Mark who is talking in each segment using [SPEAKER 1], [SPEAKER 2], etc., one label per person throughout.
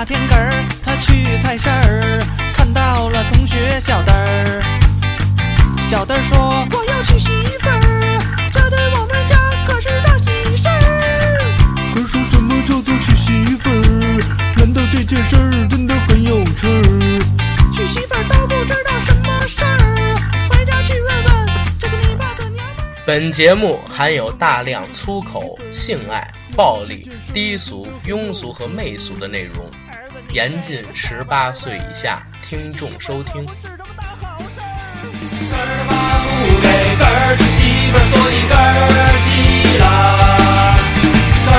[SPEAKER 1] 那天个儿，他去菜市儿，看到了同学小灯儿。小灯儿说：“我要娶媳妇儿，这对我们家可是大喜事儿。”
[SPEAKER 2] 可是什么叫做娶媳妇儿？难道这件事儿真的很有趣儿？
[SPEAKER 1] 娶媳妇儿都不知道什么事儿，回家去问问这个你爸的娘们。
[SPEAKER 3] 本节目含有大量粗口、性爱、暴力、低俗、庸俗和媚俗的内容，严禁十八岁以下听众收听。
[SPEAKER 1] 根儿给根儿娶媳妇儿，所以根儿急了。根儿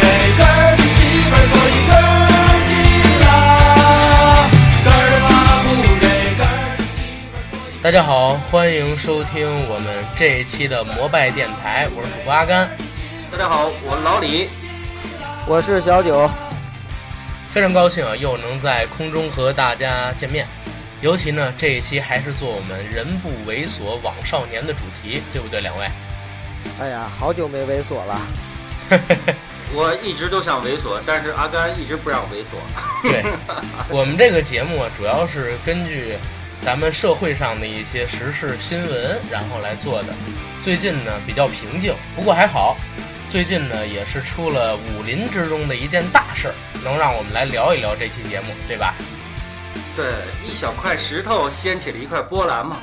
[SPEAKER 1] 给根儿娶媳妇儿，所以根儿急了。根儿给根儿娶媳妇儿。
[SPEAKER 3] 大家好，欢迎收听我们这一期的摩拜电台，我是主播阿甘。
[SPEAKER 4] 大家好，我是老李。
[SPEAKER 5] 我是小九，
[SPEAKER 3] 非常高兴啊，又能在空中和大家见面。尤其呢，这一期还是做我们“人不猥琐枉少年”的主题，对不对，两位？
[SPEAKER 5] 哎呀，好久没猥琐了。
[SPEAKER 4] 我一直都想猥琐，但是阿甘一直不让猥琐。
[SPEAKER 3] 对，我们这个节目啊，主要是根据咱们社会上的一些时事新闻，然后来做的。最近呢比较平静，不过还好，最近呢也是出了武林之中的一件大事儿，能让我们来聊一聊这期节目，对吧？
[SPEAKER 4] 对，一小块石头掀起了一块波澜嘛。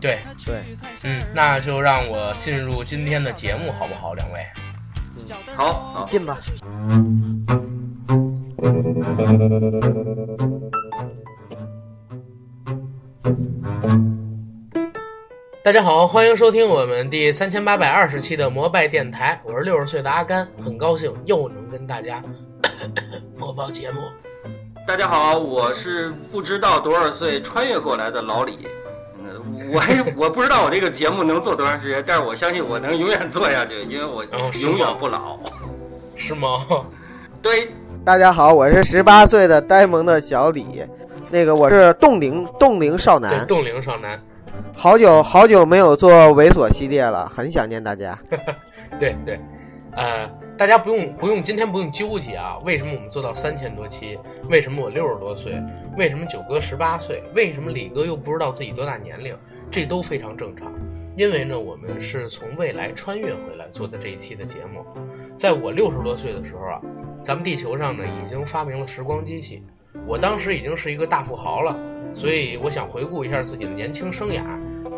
[SPEAKER 3] 对，
[SPEAKER 5] 对，
[SPEAKER 3] 嗯，那就让我进入今天的节目，好不好，两位？
[SPEAKER 4] 好，好，
[SPEAKER 5] 进吧。
[SPEAKER 3] 大家好，欢迎收听我们第三千八百二十期的摩拜电台，我是六十岁的阿甘，很高兴又能跟大家 播报节目。
[SPEAKER 4] 大家好，我是不知道多少岁穿越过来的老李。嗯，我还我不知道我这个节目能做多长时间，但是我相信我能永远做下去，因为我永远不老。
[SPEAKER 3] 是吗？
[SPEAKER 4] 对，
[SPEAKER 5] 大家好，我是十八岁的呆萌的小李，那个我是冻龄冻龄少
[SPEAKER 3] 对，
[SPEAKER 5] 男，
[SPEAKER 3] 冻龄少男，
[SPEAKER 5] 好久好久没有做猥琐系列了，很想念大家。
[SPEAKER 3] 对 对，呃，大家不用不用，今天不用纠结啊，为什么我们做到三千多期？为什么我六十多岁？为什么九哥十八岁？为什么李哥又不知道自己多大年龄？这都非常正常，因为呢，我们是从未来穿越回来做的这一期的节目。在我六十多岁的时候啊，咱们地球上呢已经发明了时光机器，我当时已经是一个大富豪了，所以我想回顾一下自己的年轻生涯，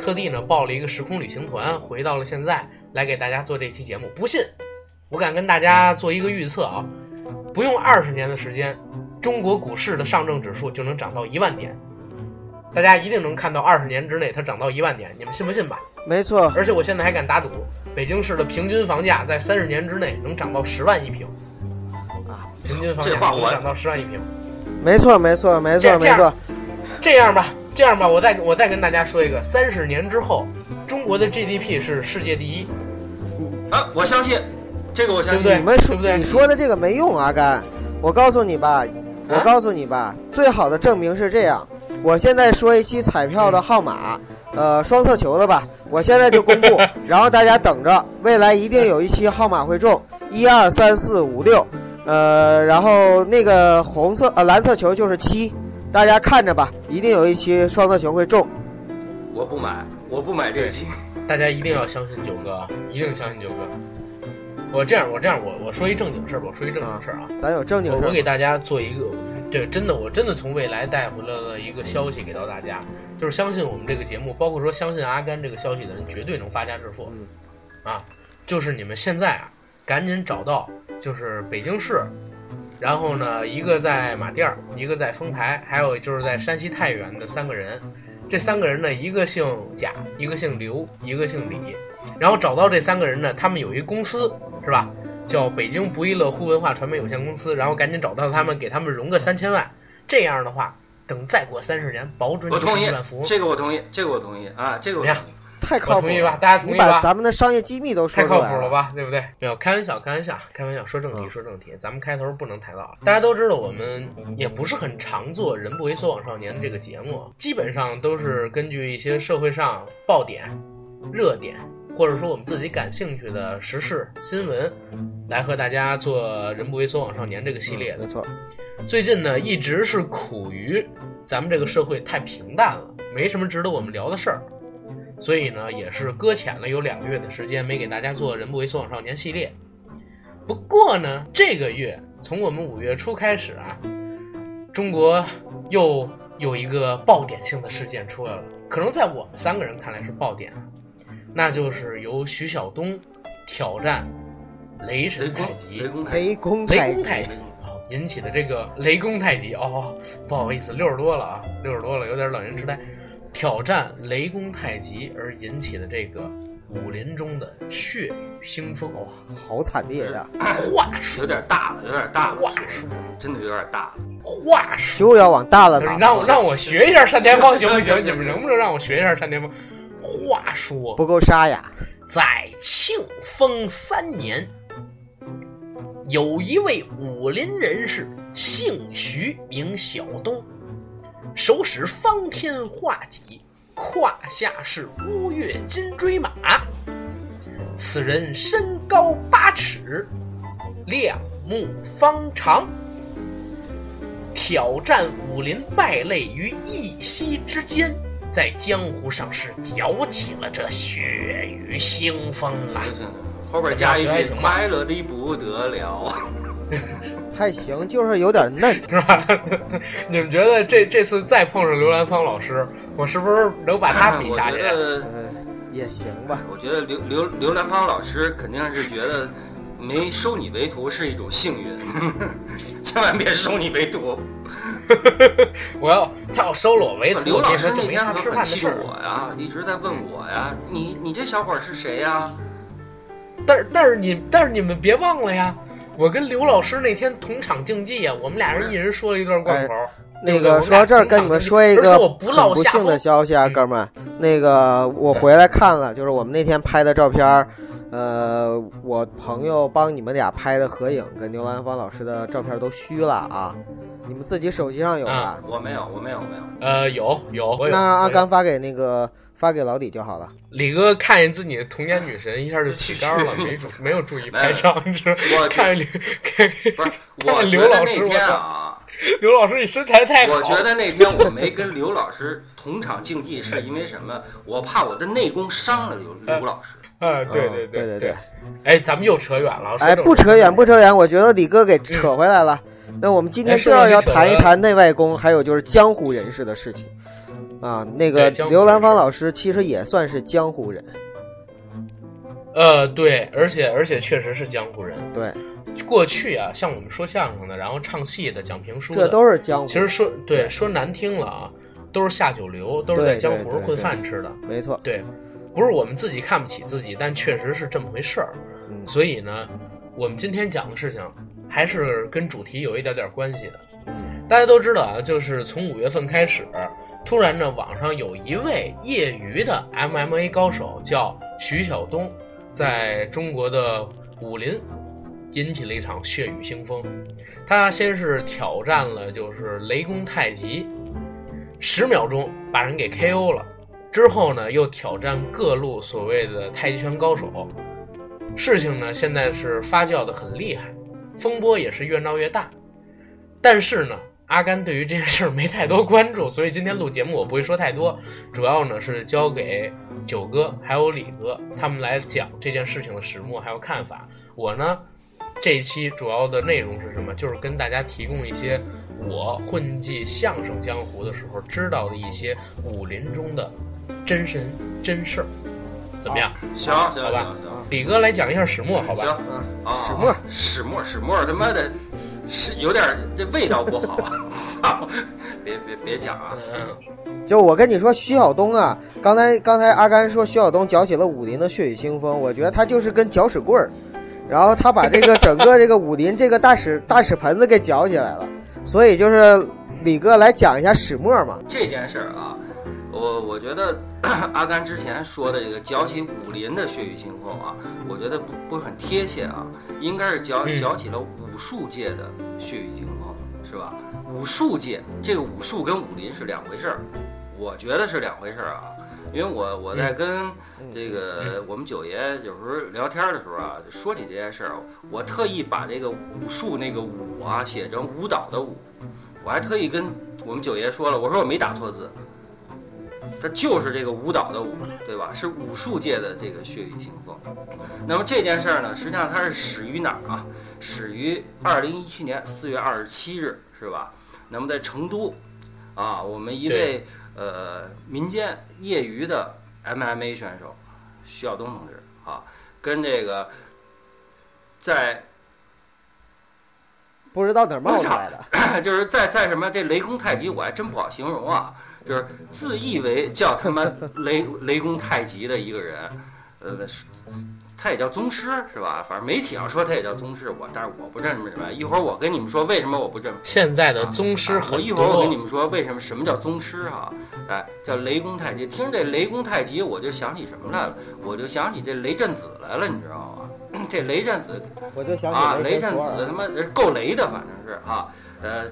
[SPEAKER 3] 特地呢报了一个时空旅行团，回到了现在，来给大家做这期节目。不信，我敢跟大家做一个预测啊，不用二十年的时间，中国股市的上证指数就能涨到一万点。大家一定能看到二十年之内它涨到一万点，你们信不信吧？
[SPEAKER 5] 没错，
[SPEAKER 3] 而且我现在还敢打赌，北京市的平均房价在三十年之内能涨到十万一平，啊，平均房价能涨到十万一平。
[SPEAKER 5] 没错，没错，没错，没错。
[SPEAKER 3] 这样吧，这样吧，我再我再跟大家说一个，三十年之后，中国的 GDP 是世界第一，
[SPEAKER 4] 啊，我相信，这个我相信。
[SPEAKER 3] 对对？
[SPEAKER 5] 你们说
[SPEAKER 3] 对不对？
[SPEAKER 5] 你说的这个没用，阿甘。我告诉你吧，我
[SPEAKER 3] 啊
[SPEAKER 5] 告诉你吧，最好的证明是这样。我现在说一期彩票的号码，呃，双色球的吧，我现在就公布，然后大家等着，未来一定有一期号码会中，一二三四五六，呃，然后那个红色呃蓝色球就是七，大家看着吧，一定有一期双色球会中。
[SPEAKER 4] 我不买，我不买这个期。
[SPEAKER 3] 大家一定要相信九哥啊，一定相信九哥。我这样，我这样，我我说一正经事儿吧，我说一正经事儿啊。
[SPEAKER 5] 咱有正经事儿
[SPEAKER 3] 我我给大家做一个，对，真的，我真的从未来带回来了一个消息给到大家，就是相信我们这个节目，包括说相信阿甘这个消息的人，绝对能发家致富。
[SPEAKER 5] 嗯
[SPEAKER 3] 啊，就是你们现在啊，赶紧找到，就是北京市，然后呢，一个在马甸儿，一个在丰台，还有就是在山西太原的三个人。这三个人呢，一个姓贾，一个姓刘，一个姓李。然后找到这三个人呢，他们有一公司，是吧？叫北京不亦乐乎文化传媒有限公司。然后赶紧找到他们，给他们融个三千万。这样的话，等再过三十年，保准你
[SPEAKER 4] 我同意
[SPEAKER 3] 是亿万富。
[SPEAKER 4] 这个，我同意，这个我同意啊，这个我同意。
[SPEAKER 5] 太靠谱
[SPEAKER 3] 我同意吧，大家同意吧
[SPEAKER 5] 你把咱们的商业机密都说
[SPEAKER 3] 太
[SPEAKER 5] 出来
[SPEAKER 3] 靠谱了吧，对不对？没有开玩笑，开玩笑，开玩笑。说正题，
[SPEAKER 5] 嗯
[SPEAKER 3] 说正题，咱们开头不能太早。大家都知道，我们也不是很常做《人不猥琐枉少年》这个节目，基本上都是根据一些社会上爆点、热点，或者说我们自己感兴趣的时事新闻，来和大家做《人不猥琐枉少年》这个系列的
[SPEAKER 5] 没。错，
[SPEAKER 3] 最近呢一直是苦于咱们这个社会太平淡了，没什么值得我们聊的事儿，所以呢也是搁浅了有两个月的时间，没给大家做《人不为所往少年》系列。不过呢，这个月从我们五月初开始啊，中国又有一个爆点性的事件出来了，可能在我们三个人看来是爆点，那就是由徐晓东挑战雷
[SPEAKER 4] 雷
[SPEAKER 3] 神太，极
[SPEAKER 4] 雷公太
[SPEAKER 5] 雷公
[SPEAKER 3] 雷
[SPEAKER 5] 太极
[SPEAKER 3] 公太极啊引起的这个雷公太极哦，不好意思，六十多了啊，六十多了，有点老年痴呆。挑战雷公太极而引起的这个武林中的血雨腥风哦，
[SPEAKER 5] 好惨烈呀！
[SPEAKER 3] 话说
[SPEAKER 4] 有点大了，有点大了，
[SPEAKER 3] 话说
[SPEAKER 4] 真的有点大了。
[SPEAKER 3] 话说，
[SPEAKER 5] 就要往大了打，
[SPEAKER 3] 让我让我学一下单田芳行不行？你们能不能让我学一下单田芳？话说，
[SPEAKER 5] 不够沙哑。
[SPEAKER 3] 在庆丰三年，有一位武林人士，姓徐，名小东，手使方天画戟，胯下是乌月金锥马。此人身高八尺，两目方长，挑战武林败类于一夕之间，在江湖上是搅起了这血雨腥风啊！
[SPEAKER 4] 后边加一句快乐的不得了。
[SPEAKER 5] 还行，就是有点嫩。
[SPEAKER 3] 是吧？你们觉得这这次再碰上刘兰芳老师，我是不是能把他比下去？
[SPEAKER 4] 觉得，
[SPEAKER 5] 嗯，也行吧。
[SPEAKER 4] 我觉得刘刘刘兰芳老师肯定是觉得没收你为徒是一种幸运，千万别收你为徒。
[SPEAKER 3] 我要他要收了我为徒，
[SPEAKER 4] 刘老师那天可很
[SPEAKER 3] 吃饭的事儿。
[SPEAKER 4] 气我呀，一直在问我呀，你你这小伙是谁呀？
[SPEAKER 3] 但是但是你但是你们别忘了呀，我跟刘老师那天同场竞技啊，我们俩人一人说了一段贯口。对
[SPEAKER 5] 那个说到这儿，跟你们说一个很不幸的消息啊，
[SPEAKER 3] 嗯
[SPEAKER 5] 哥们儿。那个我回来看了，就是我们那天拍的照片儿，呃，我朋友帮你们俩拍的合影，跟牛兰芳老师的照片都虚了啊。你们自己手机上有吧
[SPEAKER 3] 啊？
[SPEAKER 4] 我没有，我没有，没有。
[SPEAKER 3] 呃，有有，我有
[SPEAKER 5] 那让阿甘发给那个发给老李就好了。
[SPEAKER 3] 李哥看见自己的童年女神，一下就起杆了，没注没有注意拍照，你知道？
[SPEAKER 4] 我
[SPEAKER 3] 看见刘看
[SPEAKER 4] 不是，
[SPEAKER 3] 看
[SPEAKER 4] 我
[SPEAKER 3] 刘老师我操 刘老师，你身材太好。
[SPEAKER 4] 我觉得那天我没跟刘老师同场竞技，是因为什么？我怕我的内功伤了刘刘老师。
[SPEAKER 3] 啊，对
[SPEAKER 5] 嗯
[SPEAKER 3] 对对
[SPEAKER 5] 对对。
[SPEAKER 3] 哎，咱们又扯远了。说
[SPEAKER 5] 哎，不扯远，不
[SPEAKER 3] 扯。
[SPEAKER 5] 远，我觉得李哥给扯回来了。那我们今天
[SPEAKER 3] 哎
[SPEAKER 5] 就要要谈一谈内外功，还有就是江湖人士的事情。啊，那个刘兰芳老师其实也算是江湖人，
[SPEAKER 3] 呃，对，而且而且确实是江湖人。
[SPEAKER 5] 对，
[SPEAKER 3] 过去啊，像我们说相声的，然后唱戏的、讲评书的，
[SPEAKER 5] 这都是江湖。
[SPEAKER 3] 其实说对
[SPEAKER 5] 对
[SPEAKER 3] 说难听了啊，都是下九流，都是在江湖上混饭吃的。
[SPEAKER 5] 没错，
[SPEAKER 3] 对，不是我们自己看不起自己，但确实是这么回事儿。
[SPEAKER 5] 嗯，
[SPEAKER 3] 所以呢，我们今天讲的事情还是跟主题有一点点关系的。
[SPEAKER 5] 嗯
[SPEAKER 3] 大家都知道啊，就是从五月份开始，突然呢，网上有一位业余的 MMA 高手叫徐晓东，在中国的武林引起了一场血雨腥风。他先是挑战了就是雷公太极，十秒钟把人给 KO 了。之后呢，又挑战各路所谓的太极拳高手。事情呢，现在是发酵的很厉害，风波也是越闹越大。但是呢，阿甘对于这件事没太多关注，所以今天录节目我不会说太多，主要呢是交给九哥还有李哥他们来讲这件事情的始末还有看法。我呢，这一期主要的内容是什么？就是跟大家提供一些我混迹相声江湖的时候知道的一些武林中的真神真事儿，怎么样？
[SPEAKER 4] 行
[SPEAKER 3] 好吧
[SPEAKER 4] 行，
[SPEAKER 3] 李哥来讲一下始末，好
[SPEAKER 4] 行
[SPEAKER 3] 吧？
[SPEAKER 5] 啊，
[SPEAKER 4] 啊，
[SPEAKER 5] 始末
[SPEAKER 4] 始末始末，他妈的，是有点儿这味道不好，操！别别别讲啊！
[SPEAKER 3] 嗯，
[SPEAKER 5] 就我跟你说，徐晓东啊，刚才刚才阿甘说徐晓东搅起了武林的血雨腥风，我觉得他就是跟搅屎棍儿，然后他把这个整个这个武林这个大屎大屎盆子给搅起来了，所以就是李哥来讲一下始末嘛。
[SPEAKER 4] 这件事儿啊，我我觉得 阿甘之前说的这个搅起武林的血雨腥风啊，我觉得不不是很贴切啊，应该是搅
[SPEAKER 3] 嗯
[SPEAKER 4] 搅起了武术界的血雨腥风，是吧？武术界这个武术跟武林是两回事儿，我觉得是两回事儿啊。因为我我在跟
[SPEAKER 5] 嗯
[SPEAKER 4] 这个我们九爷有时候聊天的时候啊，说起这件事儿，我特意把这个武术那个武啊写成舞蹈的舞，我还特意跟我们九爷说了，我说我没打错字，它就是这个舞蹈的舞，对吧？是武术界的这个血雨腥风。那么这件事儿呢，实际上它是始于哪儿啊？始于二零一七年四月二十七日，是吧？那么在成都，啊，我们一位呃民间业余的 MMA 选手徐晓东同志啊，跟这个在
[SPEAKER 5] 不知道哪儿冒出来的。
[SPEAKER 4] 就是在在什么这雷公太极，我还真不好形容啊，就是自以为叫他妈雷雷公太极的一个人，呃，是他也叫宗师是吧？反正媒体上说他也叫宗师，我但是我不这么认为。一会儿我跟你们说为什么我不这么。
[SPEAKER 3] 现在的宗师
[SPEAKER 4] 啊我
[SPEAKER 3] 很
[SPEAKER 4] 一会儿我跟你，们说为什么什么叫宗师哈、哎，叫雷公太极。听着这雷公太极，我就想起什么来了？我就想起这雷震子来了，你知道吗？这雷震子
[SPEAKER 5] 我就想
[SPEAKER 4] 啊，
[SPEAKER 5] 起
[SPEAKER 4] 雷震
[SPEAKER 5] 震
[SPEAKER 4] 子他妈够雷的，反正是啊，呃，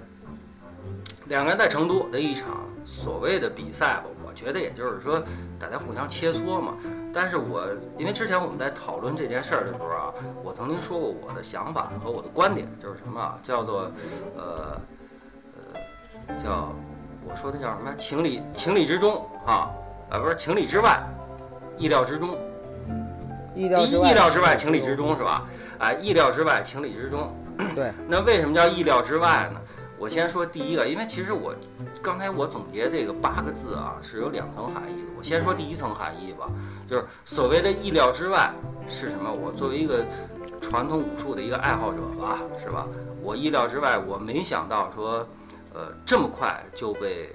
[SPEAKER 4] 两个人在成都的一场所谓的比赛吧，我觉得也就是说大家互相切磋嘛。但是我因为之前我们在讨论这件事儿的时候啊，我曾经说过我的想法和我的观点，就是什么啊，叫做呃呃叫我说的叫什么情理情理之中啊，啊不是情理之外，意料之中。
[SPEAKER 5] 意
[SPEAKER 4] 意料之外，情理之。中是吧？啊，意料之外，情理之中。
[SPEAKER 5] 对，
[SPEAKER 4] 那为什么叫意料之外呢？我先说第一个，因为其实我刚才我总结这个八个字啊，是有两层含义的。我先说第一层含义吧，就是所谓的意料之外是什么？我作为一个传统武术的一个爱好者吧，是吧？我意料之外，我没想到说，呃，这么快就被。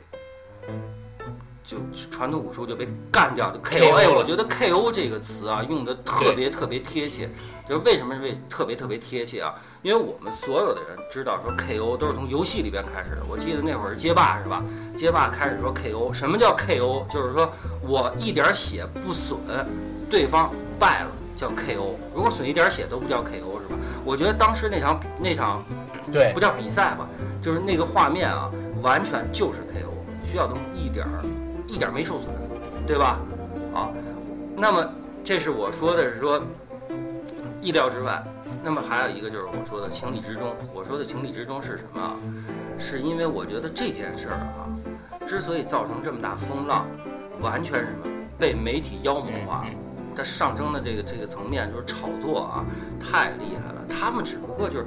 [SPEAKER 4] 就传统武术就被干掉，就 KO。哎，我觉得 KO 这个词啊，用的特别特别贴切。就是为什么是为特别特别贴切啊？因为我们所有的人知道说 KO 都是从游戏里边开始的。我记得那会儿是街霸是吧？街霸开始说 KO，什么叫 KO？就是说我一点血不损，对方败了叫 KO。如果损一点血都不叫 KO 是吧？我觉得当时那场那场
[SPEAKER 3] 对
[SPEAKER 4] 不叫比赛吧，就是那个画面啊，完全就是 KO，徐晓东一点儿一点儿没受损，对吧？啊，那么这是我说的是说意料之外，那么还有一个就是我说的情理之中。我说的情理之中是什么啊？是因为我觉得这件事儿啊，之所以造成这么大风浪，完全是什么被媒体妖魔化了。它上升的这个这个层面就是炒作啊，太厉害了。他们只不过就是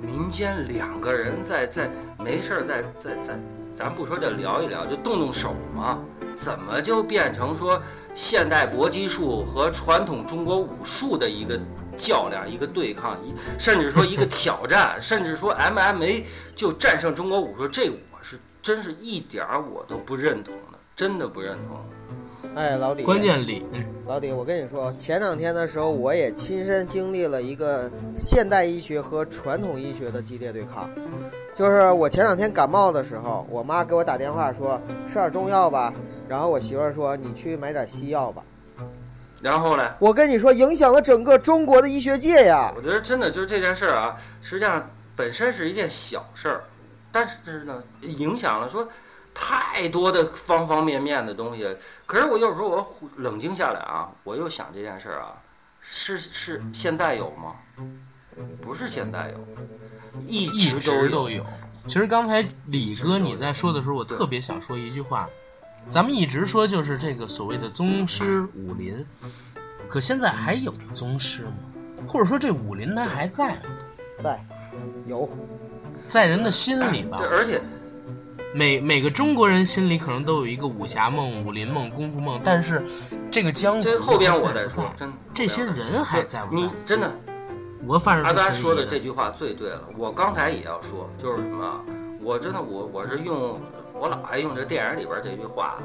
[SPEAKER 4] 民间两个人在在没事儿在在在，咱不说这聊一聊，就动动手嘛，怎么就变成说现代搏击术和传统中国武术的一个较量、一个对抗，一甚至说一个挑战，甚至说 MMA 就战胜中国武术，这我是真是一点儿我都不认同的，真的不认同。
[SPEAKER 5] 哎，老李，
[SPEAKER 3] 关键里，嗯
[SPEAKER 5] 老李，我跟你说，前两天的时候，我也亲身经历了一个现代医学和传统医学的激烈对抗。就是我前两天感冒的时候，我妈给我打电话说吃点中药吧，然后我媳妇儿说你去买点西药吧。
[SPEAKER 4] 然后呢？
[SPEAKER 5] 我跟你说，影响了整个中国的医学界呀。
[SPEAKER 4] 我觉得真的就是这件事儿啊，实际上本身是一件小事儿，但是呢，影响了说太多的方方面面的东西。可是我有时候我冷静下来啊，我又想这件事儿啊，是是现在有吗？不是现在有，一
[SPEAKER 3] 一
[SPEAKER 4] 直
[SPEAKER 3] 直
[SPEAKER 4] 都
[SPEAKER 3] 都有。其实刚才李哥你在说的时候，我特别想说一句话，咱们一直说就是这个所谓的宗师武林，可现在还有宗师吗？或者说这武林它还在吗？
[SPEAKER 5] 在，有，
[SPEAKER 3] 在人的心里吧。
[SPEAKER 4] 对，，而且
[SPEAKER 3] 每每个中国人心里可能都有一个武侠梦、武林梦、功夫梦，但是这个江湖
[SPEAKER 4] 这后边我
[SPEAKER 3] 在
[SPEAKER 4] 再说，真的
[SPEAKER 3] 这些人还在不在？
[SPEAKER 4] 你真的
[SPEAKER 3] 我反正
[SPEAKER 4] 阿达说的这句话最对了，我刚才也要说，就是什么啊，我真的我我是用我老爱用这电影里边这句话，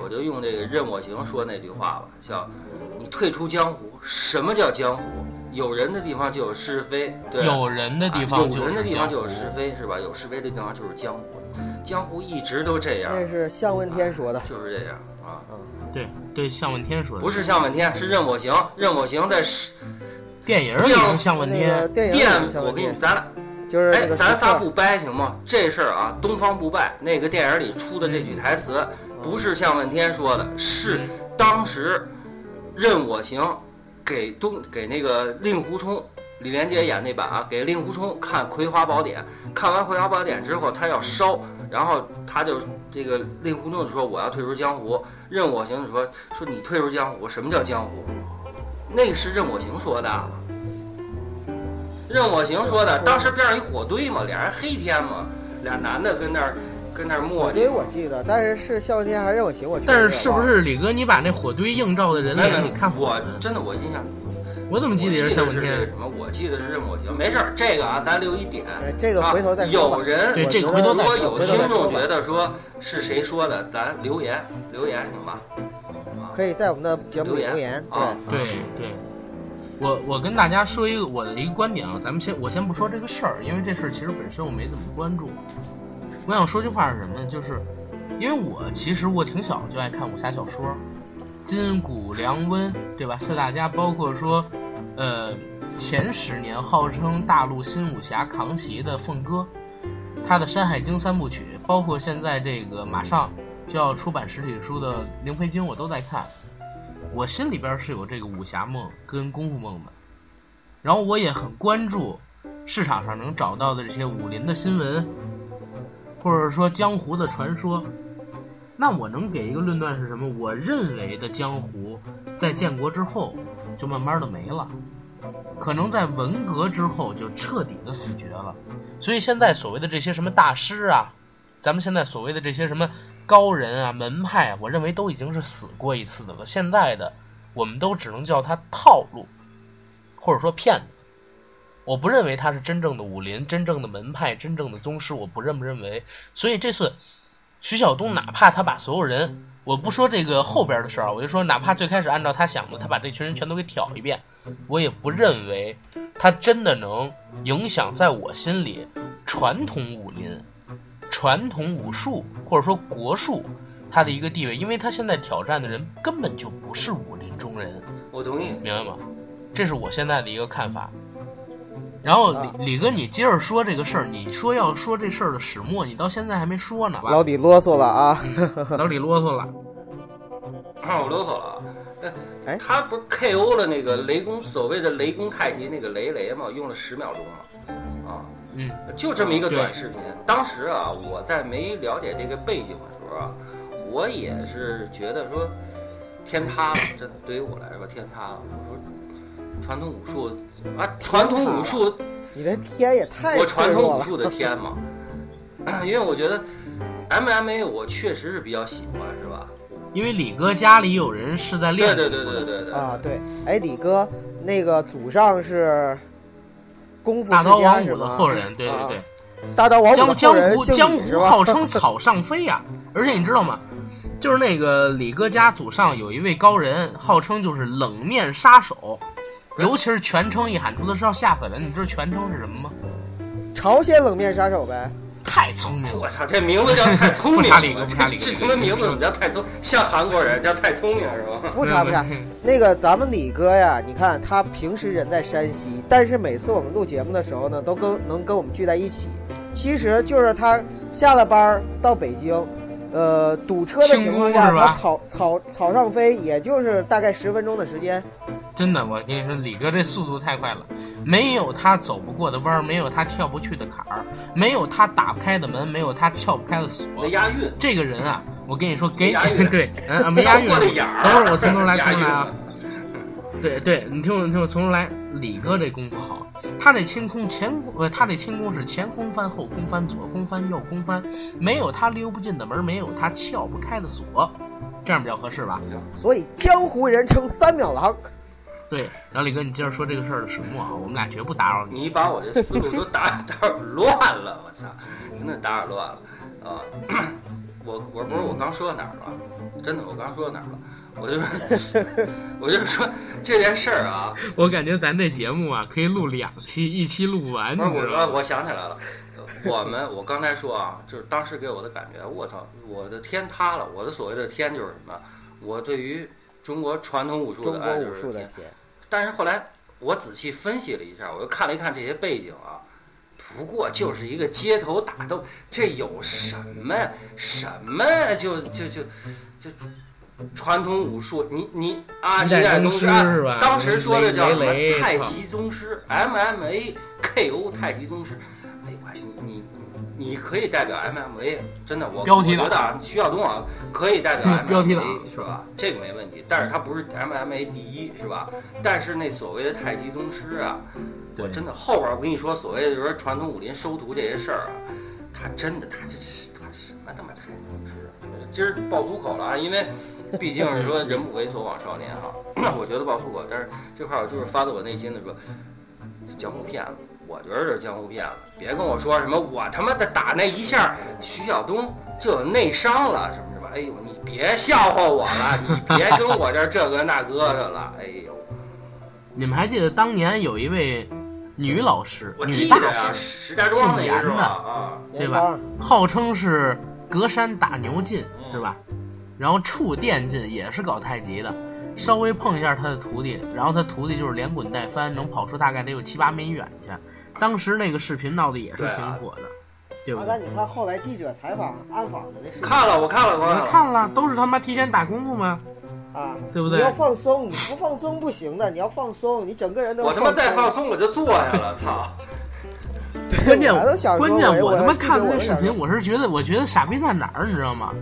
[SPEAKER 4] 我就用这个任我行说那句话吧，叫你退出江湖，什么叫江湖？有人的地方就有是非，对，
[SPEAKER 3] 有人的地
[SPEAKER 4] 啊
[SPEAKER 3] 方就
[SPEAKER 4] 有人的地方就有是非，是吧？有是非的地方就是江湖，江湖一直都这样，
[SPEAKER 5] 那是向问天说的。
[SPEAKER 4] 就是这样啊，
[SPEAKER 3] 对对，向问天说的
[SPEAKER 4] 不是向问天，是任我行，任我行在是
[SPEAKER 3] 电影里的向问天，
[SPEAKER 5] 电影
[SPEAKER 4] 我给你，咱俩。
[SPEAKER 5] 就是那
[SPEAKER 4] 哎，咱仨不掰行吗？这事儿啊，东方不败那个电影里出的这句台词，不是向问天说的，是当时任我行给东给那个令狐冲，李连杰演那版啊，给令狐冲看《葵花宝典》，看完《葵花宝典》之后，他要烧，然后他就这个令狐冲就说我要退出江湖，任我行就说说你退出江湖，什么叫江湖？那个是任我行说的。任我行说的，当时边上一火堆嘛，俩人黑天嘛，俩男的跟那儿跟那儿磨叽。
[SPEAKER 5] 我记得，但是是笑问天还是任我行，我
[SPEAKER 3] 但是是不是李哥，你把那火堆映照的人脸你看
[SPEAKER 4] 我真的我印象，
[SPEAKER 3] 我怎么记得是向问天？
[SPEAKER 4] 什么？我记得是任我行，没事儿，这个啊，咱留一点。
[SPEAKER 5] 哎这个回头再说
[SPEAKER 4] 啊、有人
[SPEAKER 3] 对这个
[SPEAKER 5] 我觉得
[SPEAKER 3] 回头再说
[SPEAKER 4] 如果有听众觉得说是谁说的，咱留言留言行吧？啊，
[SPEAKER 5] 可以在我们的节目
[SPEAKER 4] 留
[SPEAKER 5] 言，
[SPEAKER 4] 啊，
[SPEAKER 5] 对
[SPEAKER 3] 对，我我跟大家说一个我的一个观点啊，咱们先我先不说这个事儿，因为这事儿其实本身我没怎么关注。我想说句话是什么呢？就是因为我其实我挺小就爱看武侠小说，金谷良温对吧？四大家包括说，呃，前十年号称大陆新武侠扛旗的凤哥，他的《山海经》三部曲，包括现在这个马上就要出版实体书的《灵飞经》，我都在看。我心里边是有这个武侠梦跟功夫梦的，然后我也很关注市场上能找到的这些武林的新闻，或者说江湖的传说。那我能给一个论断是什么？我认为的江湖在建国之后就慢慢的没了，可能在文革之后就彻底的死绝了。所以现在所谓的这些什么大师啊，咱们现在所谓的这些什么高人啊、门派啊，我认为都已经是死过一次的了。现在的我们都只能叫他套路，或者说骗子。我不认为他是真正的武林、真正的门派、真正的宗师，我不认不认为。所以这次徐晓东，哪怕他把所有人，我不说这个后边的事儿啊，我就说哪怕最开始按照他想的，他把这群人全都给挑一遍，我也不认为他真的能影响在我心里传统武林、传统武术或者说国术它的一个地位，因为他现在挑战的人根本就不是武林中人，
[SPEAKER 4] 我同意。
[SPEAKER 3] 明白吗？这是我现在的一个看法。然后李
[SPEAKER 5] 啊
[SPEAKER 3] 李哥，你接着说这个事儿，你说要说这事儿的始末，你到现在还没说呢。
[SPEAKER 5] 老李啰嗦了啊，
[SPEAKER 3] 老李啰嗦了，
[SPEAKER 4] 啊，我啰嗦了啊。呃
[SPEAKER 5] 哎
[SPEAKER 4] 他不是 KO 了那个雷公所谓的雷公太极那个雷雷嘛，用了十秒钟嘛，啊，
[SPEAKER 3] 嗯，
[SPEAKER 4] 就这么一个短视频。当时啊，我在没了解这个背景的时候啊，我也是觉得说天塌了，真的对于我来说天塌了。我说传统武术啊，传统武术
[SPEAKER 5] 你这天也太
[SPEAKER 4] 我。传统武术的天嘛，因为我觉得 MMA 我确实是比较喜欢，是吧？
[SPEAKER 3] 因为李哥家里有人是在练
[SPEAKER 4] 对对对对对对。
[SPEAKER 5] 啊，对，哎，李哥，那个祖上是功夫
[SPEAKER 3] 大刀？王五的后人，对对
[SPEAKER 5] 啊
[SPEAKER 3] 对，
[SPEAKER 5] 大刀王五的
[SPEAKER 3] 江江
[SPEAKER 5] 后人姓
[SPEAKER 3] 湖江？湖号称草上飞呀、而且你知道吗？就是那个李哥家祖上有一位高人，号称就是冷面杀手，尤其是全称一喊出的是要吓死人。你知道全称是什么吗？
[SPEAKER 5] 朝鲜冷面杀手呗。
[SPEAKER 3] 太聪明了
[SPEAKER 4] 我，操，这名字叫太聪明了，
[SPEAKER 3] 不差李哥不差李哥
[SPEAKER 4] 这这他妈名字怎么叫太聪？像韩国人叫太聪明是吧？
[SPEAKER 5] 不差不差，那个咱们李哥呀，你看他平时人在山西，但是每次我们录节目的时候呢，都跟能跟我们聚在一起。其实就是他下了班儿到北京，呃，堵车的情况下，他草草草上飞，也就是大概十分钟的时间。
[SPEAKER 3] 真的，我跟你说，李哥这速度太快了，没有他走不过的弯儿，没有他跳不去的坎儿，没有他打不开的门，没有他撬不开的锁。
[SPEAKER 4] 没押韵，
[SPEAKER 3] 这个人啊，我跟你说，给
[SPEAKER 4] 没押韵
[SPEAKER 3] 对，嗯、啊，没押韵。等会儿我从头来，从头来啊。对对，你听我，你听我从头来。李哥这功夫好，他这轻功前功，呃，他这轻功是前空翻、后空翻、左空翻、右空翻，没有他溜不进的门，没有他撬不开的锁，这样比较合适吧？
[SPEAKER 5] 所以江湖人称三秒狼。
[SPEAKER 3] 对，老李哥，你接着说这个事儿的始末啊，我们俩绝不打扰你。
[SPEAKER 4] 你把我这思路都打 打扰乱了，我操，真的打扰乱了啊！我我不是我刚说到哪儿了？真的，我刚说到哪儿了？我就是 我就是说这件事儿啊，
[SPEAKER 3] 我感觉咱这节目啊，可以录两期，一期录不完，你
[SPEAKER 4] 不是我？我想起来了，呃我们我刚才说啊，就是当时给我的感觉，我操，我的天塌了！我的所谓的天就是什么？我对于中国传统武术
[SPEAKER 5] 中
[SPEAKER 4] 的
[SPEAKER 5] 国武术的
[SPEAKER 4] 但是后来我仔细分析了一下，我又看了一看这些背景啊，不过就是一个街头打斗，这有什么什么就就就就传统武术，你你啊，
[SPEAKER 3] 一
[SPEAKER 4] 一代
[SPEAKER 3] 代宗师
[SPEAKER 4] 当时说的叫什么太极宗师，MMA KO 太极宗师。哎呦，哎，你你你可以代表 MMA，真的，我
[SPEAKER 3] 标题
[SPEAKER 4] 我觉得啊，徐晓东啊可以代表 MMA 是吧？这个没问题，但是他不是 MMA 第一是吧？但是那所谓的太极宗师啊，我真的后边我跟你说，所谓的说传统武林收徒这些事儿啊，他真的他这是他什么他妈太宗师啊！今儿爆粗口了啊，因为毕竟是说人不为所往少年哈，我觉得爆粗口，但是这块儿我就是发自我内心的说，江湖骗子。我觉得这是江湖骗子，别跟我说什么我他妈的打那一下，徐晓东就有内伤了，什么什么，哎呦，你别笑话我了，你别跟我这这个那个的了，哎呦，
[SPEAKER 3] 你们还记得当年有一位女老师，
[SPEAKER 4] 我记得呀，
[SPEAKER 3] 师，
[SPEAKER 4] 石家庄那个是吧？
[SPEAKER 3] 姓严的
[SPEAKER 4] 啊，
[SPEAKER 3] 对吧？号称是隔山打牛劲，是吧？然后触电劲也是搞太极的，稍微碰一下他的徒弟，然后他徒弟就是连滚带翻，能跑出大概得有七八米远去。当时那个视频闹得也是挺火的，对不
[SPEAKER 5] 阿
[SPEAKER 3] 对？
[SPEAKER 5] 甘，你看后来记者采访暗访的那视频
[SPEAKER 4] 看了，我看了，我
[SPEAKER 3] 我
[SPEAKER 4] 看了。
[SPEAKER 3] 看了，都是他妈提前打功夫吗？
[SPEAKER 5] 啊，
[SPEAKER 3] 对不对
[SPEAKER 5] 你要放松，你不放松不行的，你要放松，你整个人都
[SPEAKER 4] 我他妈再放
[SPEAKER 5] 松。
[SPEAKER 4] 我就坐下了，操！
[SPEAKER 3] 关键关键
[SPEAKER 5] 我
[SPEAKER 3] 我他妈看的那视频，
[SPEAKER 5] 我
[SPEAKER 3] 是觉得我觉得傻逼在哪儿，你知道吗？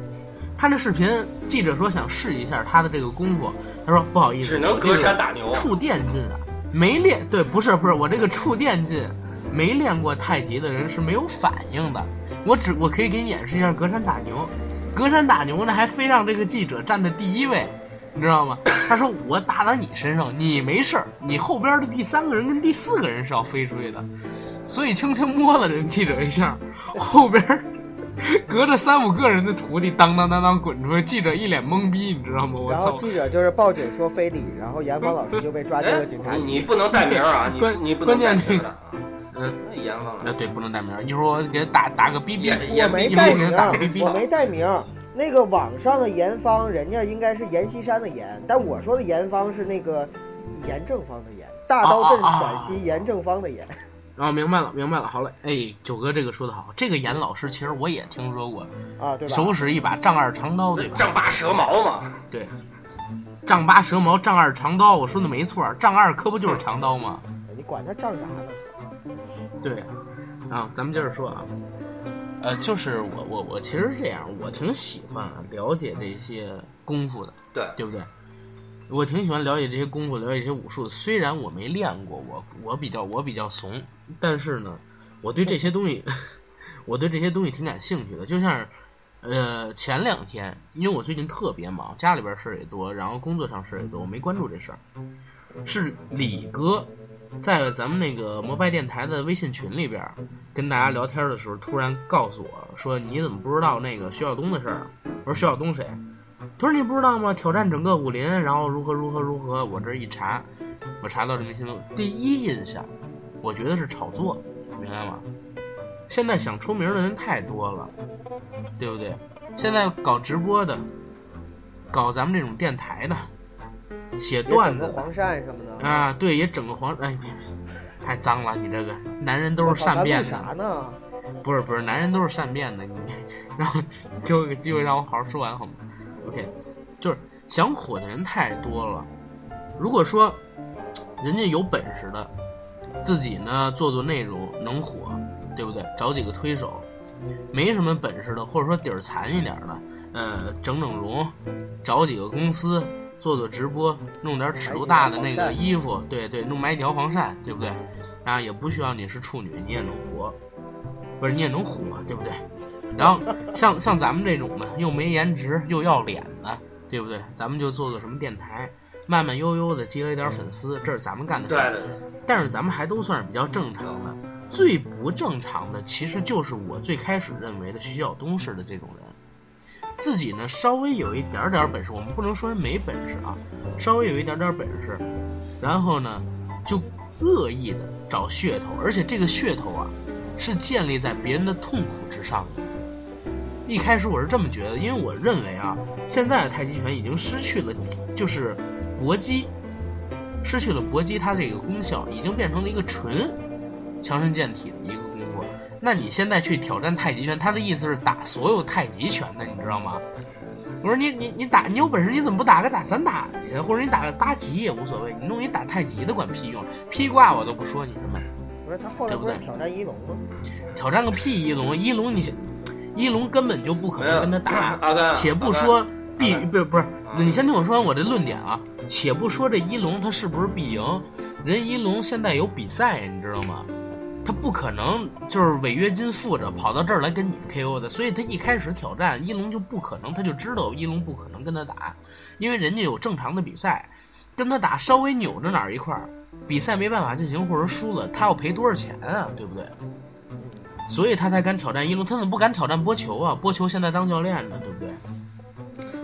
[SPEAKER 3] 他那视频记者说想试一下他的这个功夫，他说不好意思，
[SPEAKER 4] 只能隔
[SPEAKER 3] 我这个
[SPEAKER 4] 山打牛。
[SPEAKER 3] 触电劲啊，没练对，不是不是，我这个触电劲，没练过太极的人是没有反应的。我只我可以给你演示一下隔山打牛，隔山打牛呢还非让这个记者站在第一位，你知道吗？他说我打到你身上，你没事儿，你后边的第三个人跟第四个人是要飞出去的，所以轻轻摸了人记者一下，后边儿 隔着三五个人的徒弟当当当当滚出去，记者一脸懵逼，你知道吗？我操！
[SPEAKER 5] 然后记者就是报警说非礼，然后严芳老师就被抓进了
[SPEAKER 4] 哎
[SPEAKER 5] 警察，局。
[SPEAKER 4] 你你不能带名儿啊，你
[SPEAKER 3] 关
[SPEAKER 4] 你不能带
[SPEAKER 3] 关键
[SPEAKER 4] 名儿
[SPEAKER 3] 嗯，
[SPEAKER 4] 那严放了，
[SPEAKER 3] 呃对，不能带名儿，一会儿我给他打打个逼逼。
[SPEAKER 4] 也
[SPEAKER 5] 我没带名
[SPEAKER 3] 他打个逼逼
[SPEAKER 5] 儿，我没带名儿。那个网上的严方，人家应该是阎锡山的阎，但我说的严方是那个严正方的严，大刀镇
[SPEAKER 3] 啊啊啊
[SPEAKER 5] 陕西严正方的严。
[SPEAKER 3] 哦，明白了，明白了，好嘞。哎，九哥这个说的好，这个严老师其实我也听说过，
[SPEAKER 5] 啊，对吧？
[SPEAKER 3] 手使一把丈二长刀，对吧？
[SPEAKER 4] 丈八蛇矛嘛，
[SPEAKER 3] 对，丈八蛇矛，丈二长刀，我说的没错，丈二可不就是长刀吗？
[SPEAKER 5] 你管他丈啥呢？
[SPEAKER 3] 对，啊，咱们接着说啊，呃，就是我我我其实是这样，我挺喜欢啊了解这些功夫的，
[SPEAKER 4] 对，
[SPEAKER 3] 对不对？我挺喜欢了解这些功夫，了解这些武术的。虽然我没练过，我我比较我比较怂，但是呢，我对这些东西，我对这些东西挺感兴趣的。就像，呃，前两天，因为我最近特别忙，家里边事儿也多，然后工作上事儿也多，我没关注这事儿。是李哥在咱们那个摩拜电台的微信群里边跟大家聊天的时候，突然告诉我说：“你怎么不知道那个徐晓东的事儿？”我说：“徐晓东谁？”他说：“你不知道吗？挑战整个武林，然后如何如何如何。”我这一查，我查到这明星第一印象，我觉得是炒作，明白吗？现在想出名的人太多了，对不对？现在搞直播的，搞咱们这种电台的，写段子
[SPEAKER 5] 黄鳝什么的。
[SPEAKER 3] 啊，对，也整个黄，哎，太脏了，你这个男人都是善变的，
[SPEAKER 5] 呢？
[SPEAKER 3] 不是不是，男人都是善变的，你让我给我个机会让我好好说完好吗？OK，就是想火的人太多了，如果说人家有本事的，自己呢做做内容能火，对不对？找几个推手，没什么本事的，或者说底儿残一点的，呃，整整容，找几个公司做做直播，弄点尺度大的那个衣服，对对，弄买一条黄鳝，对不对？啊，也不需要你是处女，你也能活，不是你也能火，对不对？然后像像咱们这种的，又没颜值又要脸的，对不对？咱们就做做什么电台，慢慢悠悠的积累点粉丝，这是咱们干的事儿。
[SPEAKER 4] 对对对，
[SPEAKER 3] 但是咱们还都算是比较正常的。最不正常的，其实就是我最开始认为的徐晓东式的这种人，自己呢稍微有一点点本事，我们不能说没本事啊，稍微有一点点本事，然后呢就恶意的找噱头，而且这个噱头啊是建立在别人的痛苦之上的。一开始我是这么觉得，因为我认为啊，现在的太极拳已经失去了就是搏击，失去了搏击它这个功效，已经变成了一个纯强身健体的一个。那你现在去挑战太极拳，他的意思是打所有太极拳的，你知道吗？我说你你你打你有本事你怎么不打个打散打去，或者你打个八极也无所谓，你弄一打太极的管屁用，劈挂我都不说你什么。
[SPEAKER 5] 不是他后来不是挑战一龙吗？
[SPEAKER 3] 挑战个屁一龙，一龙你一龙根本就不可能跟他打。
[SPEAKER 4] 阿甘，
[SPEAKER 3] 且不说必不是不是，
[SPEAKER 4] 啊
[SPEAKER 3] 你先听我说完我这论点啊。且不说这一龙他是不是必赢，人一龙现在有比赛，你知道吗？他不可能就是违约金付着跑到这儿来跟你 KO 的，所以他一开始挑战一龙就不可能，他就知道一龙不可能跟他打，因为人家有正常的比赛，跟他打稍微扭着哪儿一块儿，比赛没办法进行或者输了，他要赔多少钱啊？对不对？所以他才敢挑战一龙，他怎么不敢挑战波球啊？波球现在当教练呢，对不对？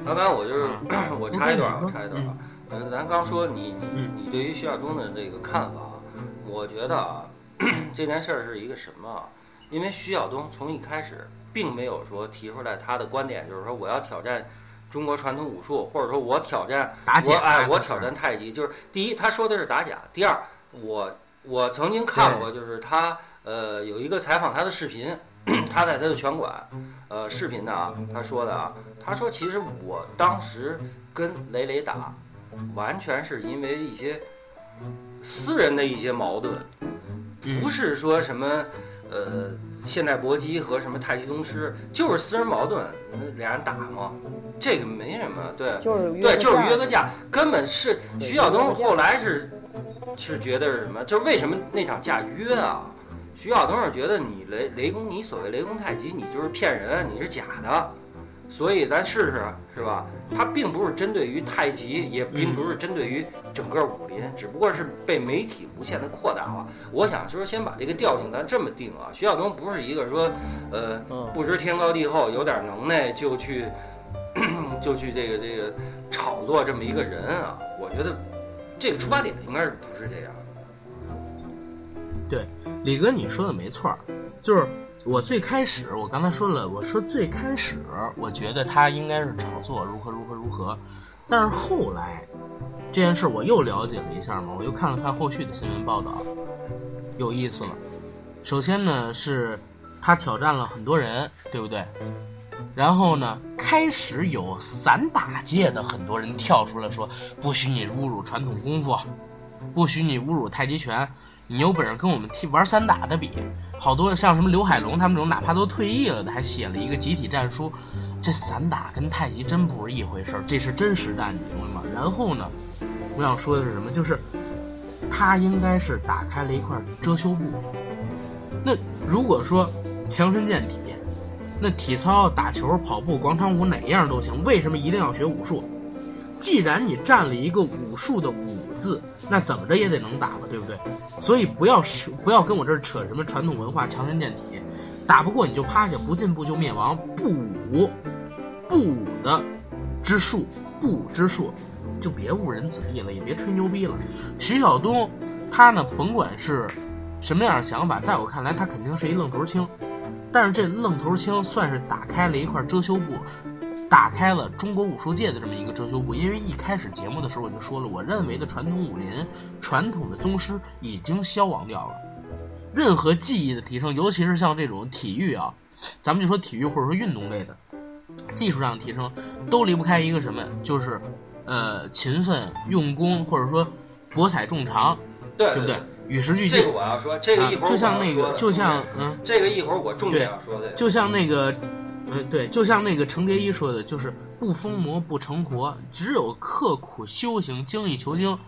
[SPEAKER 4] 刚刚我就是 我插一段啊
[SPEAKER 3] 我，
[SPEAKER 4] 插一段啊。呃，咱刚说你你
[SPEAKER 3] 嗯
[SPEAKER 4] 你对于徐亚东的这个看法啊，我觉得啊，这件事儿是一个什么啊？因为徐晓东从一开始并没有说提出来他的观点，就是说我要挑战中国传统武术，或者说我挑战
[SPEAKER 3] 打假
[SPEAKER 4] 我哎我挑战太极。就是第一，他说的是打假；第二，我我曾经看过，就是他呃有一个采访他的视频，他在他的拳馆呃视频的啊，他说的啊，他说其实我当时跟雷雷打，完全是因为一些私人的一些矛盾，
[SPEAKER 3] 嗯
[SPEAKER 4] 不是说什么呃现代搏击和什么太极宗师，就是私人矛盾，那俩人打嘛，这个没什么，对。
[SPEAKER 5] 就是
[SPEAKER 4] 对，就是约个架，根本是徐晓东后来是是觉得是什么？就是为什么那场架约啊？徐晓东是觉得你雷雷公，你所谓雷公太极，你就是骗人，你是假的，所以咱试试，是吧？它并不是针对于太极，也并不是针对于整个武林，只不过是被媒体无限的扩大化。我想说，先把这个调性咱这么定啊，徐晓东不是一个说，呃，
[SPEAKER 5] 嗯
[SPEAKER 4] 不知天高地厚，有点能耐就去 就去这个这个炒作这么一个人啊，我觉得这个出发点应该是不是这样。
[SPEAKER 3] 对，李哥你说的没错儿，就是我最开始我刚才说了，我说最开始我觉得他应该是炒作如何如何如何，但是后来这件事我又了解了一下嘛，我又看了看后续的新闻报道，有意思了。首先呢是他挑战了很多人，对不对？然后呢，开始有散打界的很多人跳出来说，不许你侮辱传统功夫，不许你侮辱太极拳，你有本事跟我们踢玩散打的比。好多像什么刘海龙他们这种，哪怕都退役了的，还写了一个集体战书。这散打跟太极真不是一回事儿，这是真实战，你明白吗？然后呢，我想说的是什么？就是他应该是打开了一块遮羞布。那如果说强身健体，那体操、打球、跑步、广场舞哪样都行，为什么一定要学武术？既然你占了一个武术的“武”字，那怎么着也得能打吧，对不对？所以不要扯，不要跟我这儿扯什么传统文化、强身健体，打不过你就趴下，不进步就灭亡。不武，不武的之术，不武之术，就别误人子弟了，也别吹牛逼了。徐晓东，他呢，甭管是什么样的想法，在我看来，他肯定是一愣头青。但是这愣头青算是打开了一块遮羞布，打开了中国武术界的这么一个遮羞布。因为一开始节目的时候我就说了，我认为的传统武林、传统的宗师已经消亡掉了。任何技艺的提升，尤其是像这种体育啊，咱们就说体育或者说运动类的，技术上的提升，都离不开一个什么，就是呃勤奋用功，或者说博采众长，
[SPEAKER 4] 对
[SPEAKER 3] 对不对？与时俱进
[SPEAKER 4] 这个。我要说，这个一会儿
[SPEAKER 3] 啊、就像那个，就像嗯，
[SPEAKER 4] 这个一会儿我重点要说的，
[SPEAKER 3] 就像那个，嗯，对，就像那个程蝶衣说的，就是不疯魔不成活，只有刻苦修行、精益求精，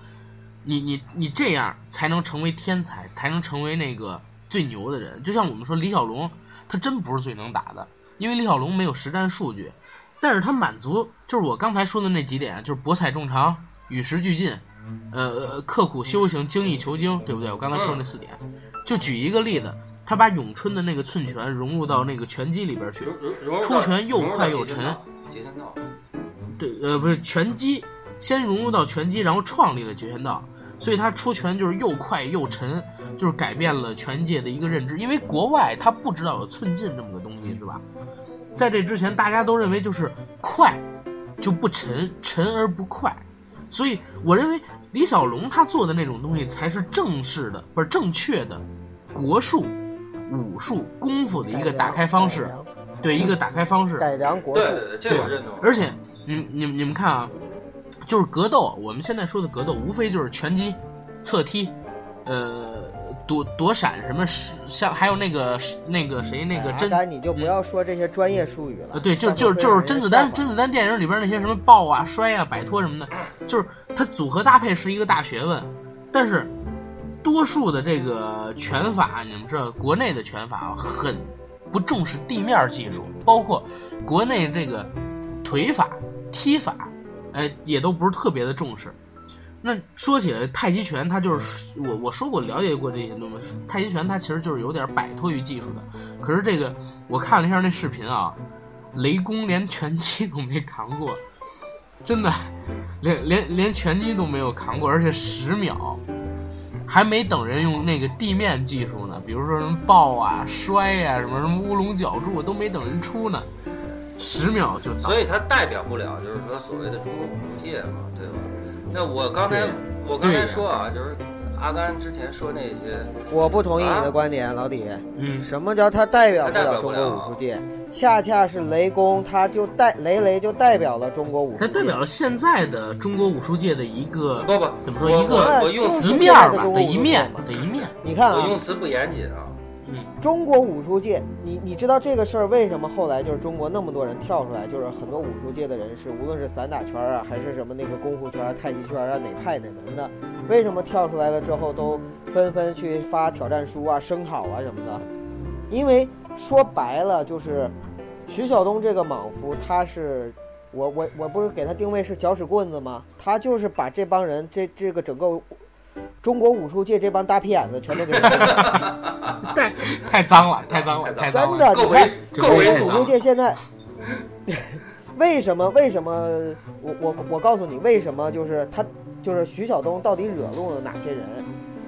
[SPEAKER 3] 你你你这样才能成为天才，才能成为那个最牛的人。就像我们说李小龙，他真不是最能打的，因为李小龙没有实战数据，但是他满足就是我刚才说的那几点，就是博采众长、与时俱进，呃，刻苦修行、精益求精，对不对？我刚才说那四点，就举一个例子，他把咏春的那个寸拳融入到那个拳击里边去，出拳又快又沉
[SPEAKER 4] 截拳道，
[SPEAKER 3] 对，呃，不是拳击，先融入到拳击，然后创立了截拳道，所以他出拳就是又快又沉，就是改变了拳界的一个认知。因为国外他不知道有寸劲这么个东西，是吧？在这之前，大家都认为就是快就不沉，沉而不快，所以我认为李小龙他做的那种东西才是正式的，不是正确的国术、武术功夫的一个打开方式对一个打开方式。
[SPEAKER 5] 改良国术，
[SPEAKER 4] 对对对，这我认同。
[SPEAKER 3] 而且，你你你们看啊，就是格斗，我们现在说的格斗，无非就是拳击、侧踢，呃，躲躲闪什么，像还有那个那个谁那个
[SPEAKER 5] 阿
[SPEAKER 3] 甄
[SPEAKER 5] 甘你就不要说这些专业术语了。
[SPEAKER 3] 呃，对，就就就是甄子丹，甄子丹电影里边那些什么抱啊、摔啊、摆脱什么的，就是它组合搭配是一个大学问。但是，多数的这个拳法，你们知道，国内的拳法很不重视地面技术，包括国内这个腿法、踢法，哎，也都不是特别的重视。那说起来，太极拳它就是我我说过了解过这些东西，太极拳它其实就是有点摆脱于技术的。可是这个我看了一下那视频啊，雷公连拳击都没扛过，真的，连连连拳击都没有扛过，而且十秒，还没等人用那个地面技术呢，比如说什么抱啊、摔呀、什么什么乌龙脚柱都没等人出呢，十秒就倒。
[SPEAKER 4] 所以它代表不了，就是说所谓的中国武术界嘛，对吧？那我刚才我刚才说啊，就是阿甘之前说那些，
[SPEAKER 5] 我不同意你的观点，老李。
[SPEAKER 3] 嗯，
[SPEAKER 5] 什么叫他代表不
[SPEAKER 4] 它代表
[SPEAKER 5] 了中国武术界？恰恰是雷公，他就代雷雷就代表了中国武术界。
[SPEAKER 3] 他代表了现在的中国武术界的一个
[SPEAKER 4] 不不，
[SPEAKER 3] 怎么说一个
[SPEAKER 4] 我我用词
[SPEAKER 3] 面儿吧
[SPEAKER 5] 的
[SPEAKER 3] 一面
[SPEAKER 5] 界嘛
[SPEAKER 3] 的一面。
[SPEAKER 5] 你看啊
[SPEAKER 4] 我用，词不严谨啊，
[SPEAKER 3] 嗯，
[SPEAKER 5] 中国武术界，你你知道这个事儿为什么后来就是中国那么多人跳出来，就是很多武术界的人士，无论是散打圈啊，还是什么那个功夫圈、太极圈啊，哪派哪门的，为什么跳出来了之后都纷纷去发挑战书啊、声讨啊什么的？因为说白了就是，徐晓东这个莽夫，他是我我我不是给他定位是搅屎棍子吗？他就是把这帮人这这个整个中国武术界这帮大屁眼子全都给
[SPEAKER 3] 太太脏了，太脏了，太脏了。
[SPEAKER 5] 真的，
[SPEAKER 4] 够
[SPEAKER 5] 你看
[SPEAKER 4] 猥够猥琐
[SPEAKER 5] 中国武术界现在 为什么？为什么？我我我告诉你，为什么？就是他，就是徐晓东到底惹怒了哪些人？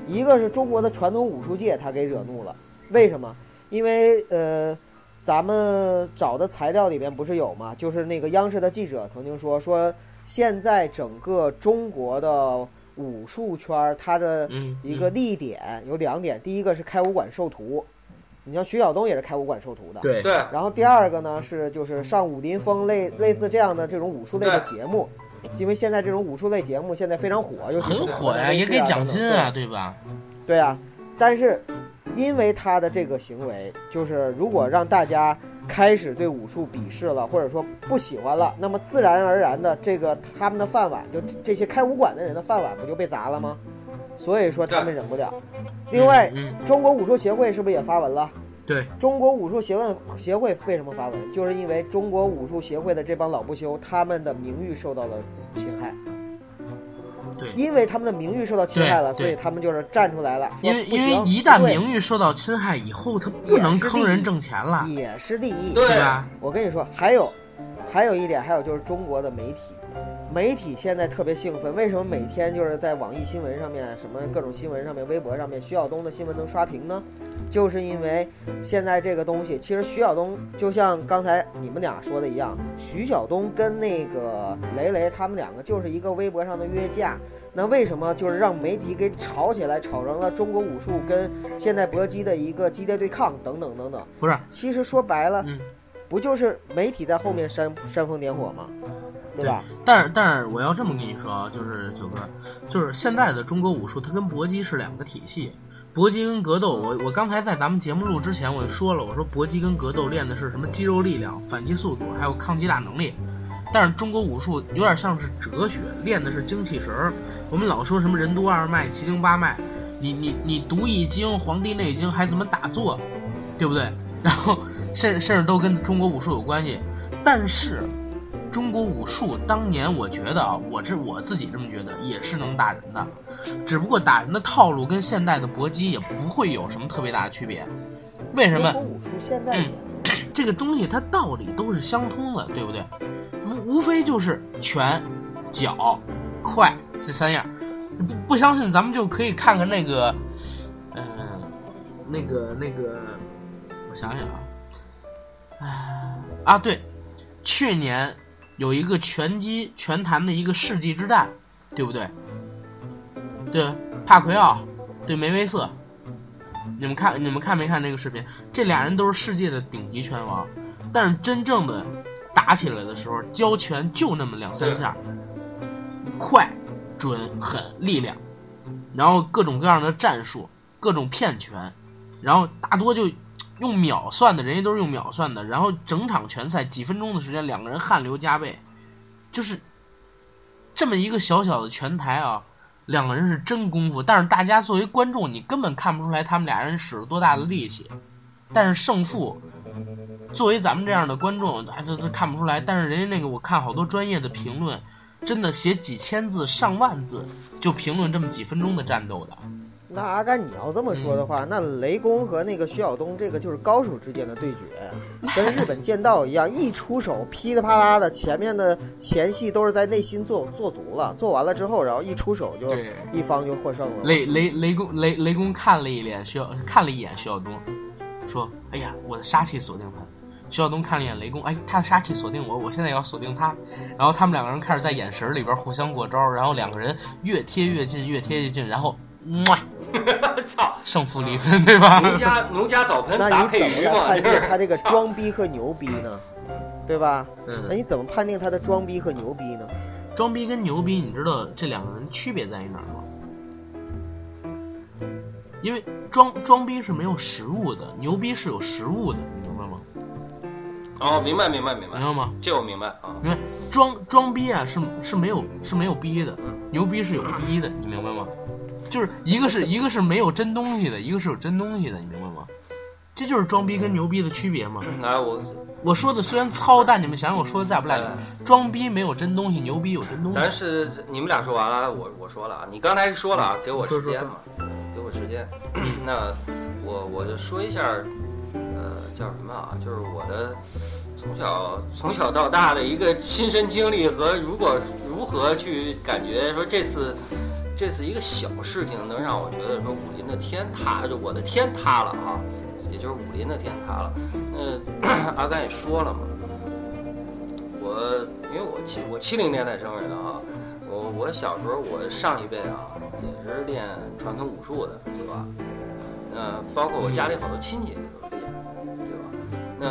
[SPEAKER 5] 一个是中国的传统武术界，他给惹怒了。为什么？因为呃，咱们找的材料里边不是有吗？就是那个央视的记者曾经说，说现在整个中国的武术圈儿，它的
[SPEAKER 3] 嗯，
[SPEAKER 5] 一个立点有两点，第一个是开武馆授徒，你像徐晓东也是开武馆授徒的。
[SPEAKER 3] 对，
[SPEAKER 4] 对，
[SPEAKER 5] 然后第二个呢是就是上武林风类类似这样的这种武术类的节目，因为现在这种武术类节目现在非常火，尤其是
[SPEAKER 3] 很火呀，
[SPEAKER 5] 呀，
[SPEAKER 3] 也给奖金啊，
[SPEAKER 5] 对
[SPEAKER 3] 对吧？
[SPEAKER 5] 对啊，但是因为他的这个行为，就是如果让大家开始对武术鄙视了，或者说不喜欢了，那么自然而然的这个他们的饭碗，就这这些开武馆的人的饭碗不就被砸了吗？所以说他们忍不了。另外，中国武术协会是不是也发文了？
[SPEAKER 3] 对，
[SPEAKER 5] 中国武术协问协会为什么发文？就是因为中国武术协会的这帮老不休，他们的名誉受到了侵害。
[SPEAKER 3] 对。
[SPEAKER 5] 因为他们的名誉受到侵害了，所以他们就是站出来了，
[SPEAKER 3] 因为因为一旦名誉受到侵害以后，他不能坑人挣钱了，
[SPEAKER 5] 也是利益，
[SPEAKER 4] 对
[SPEAKER 3] 对吧？
[SPEAKER 5] 我跟你说，还有，还有一点，还有就是中国的媒体，媒体现在特别兴奋，为什么每天就是在网易新闻上面、什么各种新闻上面、微博上面，徐晓东的新闻能刷屏呢？就是因为现在这个东西，其实徐晓东就像刚才你们俩说的一样，徐晓东跟那个雷雷他们两个就是一个微博上的约架。那为什么就是让媒体给炒起来，炒成了中国武术跟现代搏击的一个激烈对抗等等等等？
[SPEAKER 3] 不是，
[SPEAKER 5] 其实说白了，
[SPEAKER 3] 嗯，
[SPEAKER 5] 不就是媒体在后面煽煽风点火吗？对吧？
[SPEAKER 3] 但是但是我要这么跟你说啊，就是九哥，就是现在的中国武术它跟搏击是两个体系。搏击跟格斗，我我刚才在咱们节目录之前我就说了，我说搏击跟格斗练的是什么肌肉力量、反击速度，还有抗击打能力。但是中国武术有点像是哲学，练的是精气神儿。我们老说什么任督二脉、七经八脉，你你你读易经、《黄帝内经还怎么打坐，对不对？然后甚甚至都跟中国武术有关系。但是中国武术当年，我觉得啊，我是我自己这么觉得，也是能打人的，只不过打人的套路跟现代的搏击也不会有什么特别大的区别。为什么
[SPEAKER 5] 中国？武术现在也
[SPEAKER 3] 这个东西它道理都是相通的，对不对？无无非就是拳、脚、快这三样。不不相信，咱们就可以看看那个，呃，那个那个，我想想啊，啊啊对，去年有一个拳击拳坛的一个世纪之战，对不对？对，帕奎奥对梅威瑟，你们看，你们看没看这个视频？这俩人都是世界的顶级拳王，但是真正的打起来的时候，交拳就那么两三下，快、准、狠、力量，然后各种各样的战术，各种骗拳，然后大多就用秒算的，人家都是用秒算的，然后整场拳赛几分钟的时间，两个人汗流浃背，就是这么一个小小的拳台啊。两个人是真功夫，但是大家作为观众，你根本看不出来他们俩人使了多大的力气。但是胜负，作为咱们这样的观众，啊，这这看不出来。但是人家那个，我看好多专业的评论，真的写几千字、上万字，就评论这么几分钟的战斗的。
[SPEAKER 5] 那阿甘，你要这么说的话，那雷公和那个徐晓东这个就是高手之间的对决，跟日本剑道一样，一出手噼里啪啦的，前面的前戏都是在内心做做足了，做完了之后，然后一出手就一方就获胜了。
[SPEAKER 3] 雷雷雷公雷雷公看了一眼徐晓，看了一眼徐晓东，说：“哎呀，我的杀气锁定他。”徐晓东看了一眼雷公，哎，他的杀气锁定我，我现在也要锁定他。然后他们两个人开始在眼神里边互相过招，然后两个人越贴越近，越贴越近，然后，哇，
[SPEAKER 4] 操！
[SPEAKER 3] 胜负离分，对吧？
[SPEAKER 4] 农家农家澡盆
[SPEAKER 5] 那
[SPEAKER 4] 砸
[SPEAKER 5] 你怎么来
[SPEAKER 4] 配鱼嘛，
[SPEAKER 5] 判
[SPEAKER 4] 就是
[SPEAKER 5] 定他这个
[SPEAKER 4] 操
[SPEAKER 5] 装逼和牛逼呢？对吧？嗯那
[SPEAKER 3] 嗯，
[SPEAKER 5] 你怎么判定他的装逼和牛逼呢？
[SPEAKER 3] 装逼跟牛逼，你知道这两个人区别在于哪儿吗？因为装装逼是没有实物的，牛逼是有实物的，你明白吗？
[SPEAKER 4] 哦，明白明白明白
[SPEAKER 3] 明，白吗？
[SPEAKER 4] 这我明白啊。
[SPEAKER 3] 明白装装逼啊是是没有是没有逼的，牛逼是有逼的，你明白吗？就是一个是一个是没有真东西的，一个是有真东西的，你明白吗？这就是装逼跟牛逼的区别嘛。
[SPEAKER 4] 来，我
[SPEAKER 3] 我说的虽然糙，但你们想想我说的在不在理？装逼没有真东西，牛逼有真东西。
[SPEAKER 4] 咱是你们俩说完了，我我说了啊，你刚才说了啊，给我时间嘛，给我时间。那我我就说一下，呃，叫什么啊？就是我的从小从小到大的一个亲身经历和如果如何去感觉说这次这次一个小事情能让我觉得说武林的天塌，就我的天塌了啊，也就是武林的天塌了。那阿甘也说了嘛，我因为我七我七零年代生人啊，我我小时候我上一辈啊也是练传统武术的，对吧？那包括我家里好多亲戚也都练，对吧？那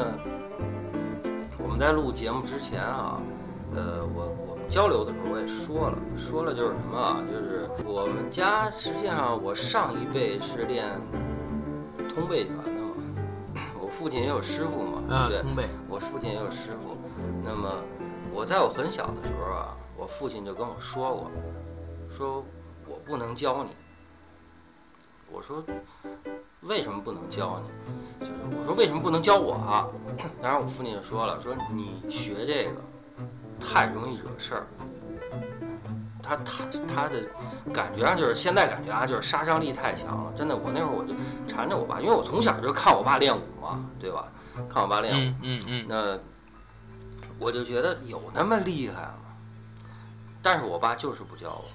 [SPEAKER 4] 我们在录节目之前啊，呃，我交流的时候我也说了，说了就是什么啊，就是我们家实际上我上一辈是练通背拳的嘛，我父亲也有师傅嘛，对
[SPEAKER 3] 啊
[SPEAKER 4] 不，对？
[SPEAKER 3] 通背。
[SPEAKER 4] 我父亲也有师傅。那么我在我很小的时候啊，我父亲就跟我说过，说我不能教你。我说为什么不能教你？就是我说为什么不能教我啊？当然我父亲就说了，说你学这个太容易惹事儿。他他他的感觉上就是现在感觉啊，就是杀伤力太强了。真的，我那会儿我就缠着我爸，因为我从小就看我爸练武嘛，对吧？看我爸练武，
[SPEAKER 3] 嗯嗯嗯，
[SPEAKER 4] 那我就觉得有那么厉害吗？但是我爸就是不教我。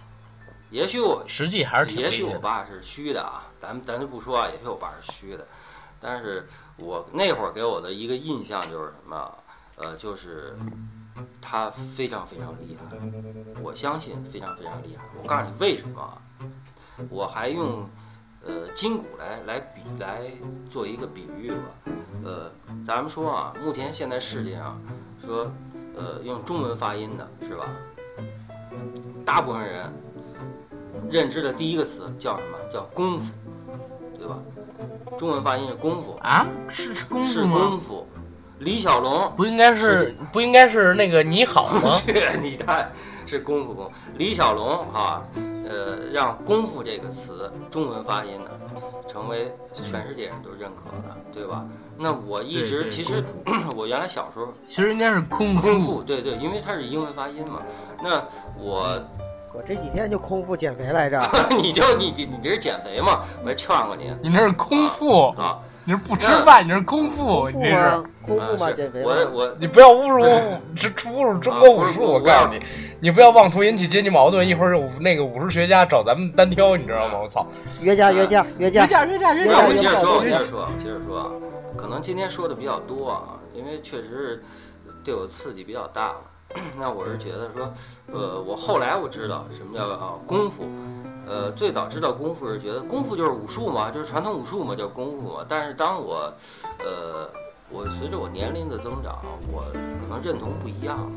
[SPEAKER 4] 也许我，
[SPEAKER 3] 实际还是
[SPEAKER 4] 也许。我爸是虚的啊，咱咱就不说啊，也许我爸是虚的。但是我那会儿给我的一个印象就是什么啊？呃，就是他非常非常厉害，我相信非常非常厉害。我告诉你为什么啊？我还用呃筋骨来来比来做一个比喻吧。呃，咱们说啊，目前现在世界上说呃用中文发音的是吧？大部分人认知的第一个词叫什么？叫功夫，对吧？中文发音是功夫，
[SPEAKER 3] 啊，是是功夫吗？
[SPEAKER 4] 功夫。李小龙
[SPEAKER 3] 不应该是不应该是那个你好吗？
[SPEAKER 4] 是你看是功夫功。李小龙啊，呃，让“功夫”这个词中文发音呢，成为全世界人都认可的，对吧？那我一
[SPEAKER 3] 对对
[SPEAKER 4] 直其实 我原来小时候
[SPEAKER 3] 其实应该是空
[SPEAKER 4] 功夫，对对，因为它是英文发音嘛。那我
[SPEAKER 5] 我这几天就空腹减肥来着，
[SPEAKER 4] 你就你你你这是减肥嘛？我还劝过你
[SPEAKER 3] 你那是空腹，
[SPEAKER 4] 啊。
[SPEAKER 3] 你是不吃饭，你是空腹，你这是。
[SPEAKER 5] 吗？空腹吗？减肥吗？
[SPEAKER 4] 我我
[SPEAKER 3] 你不要侮辱这侮辱中国武术！我告诉你，你不要妄图引起阶级矛盾。一会儿武那个武术学家找咱们单挑，你知道吗？我操！
[SPEAKER 5] 约架约架约架
[SPEAKER 3] 约！架约架
[SPEAKER 4] 我接着说，我接着说，接着说啊，可能今天说的比较多啊，因为确实是对我刺激比较大了。那我是觉得说，呃，我后来我知道什么叫啊功夫，呃，最早知道功夫是觉得功夫就是武术嘛，就是传统武术嘛，叫功夫嘛。但是当我，呃，我随着我年龄的增长，我可能认同不一样了，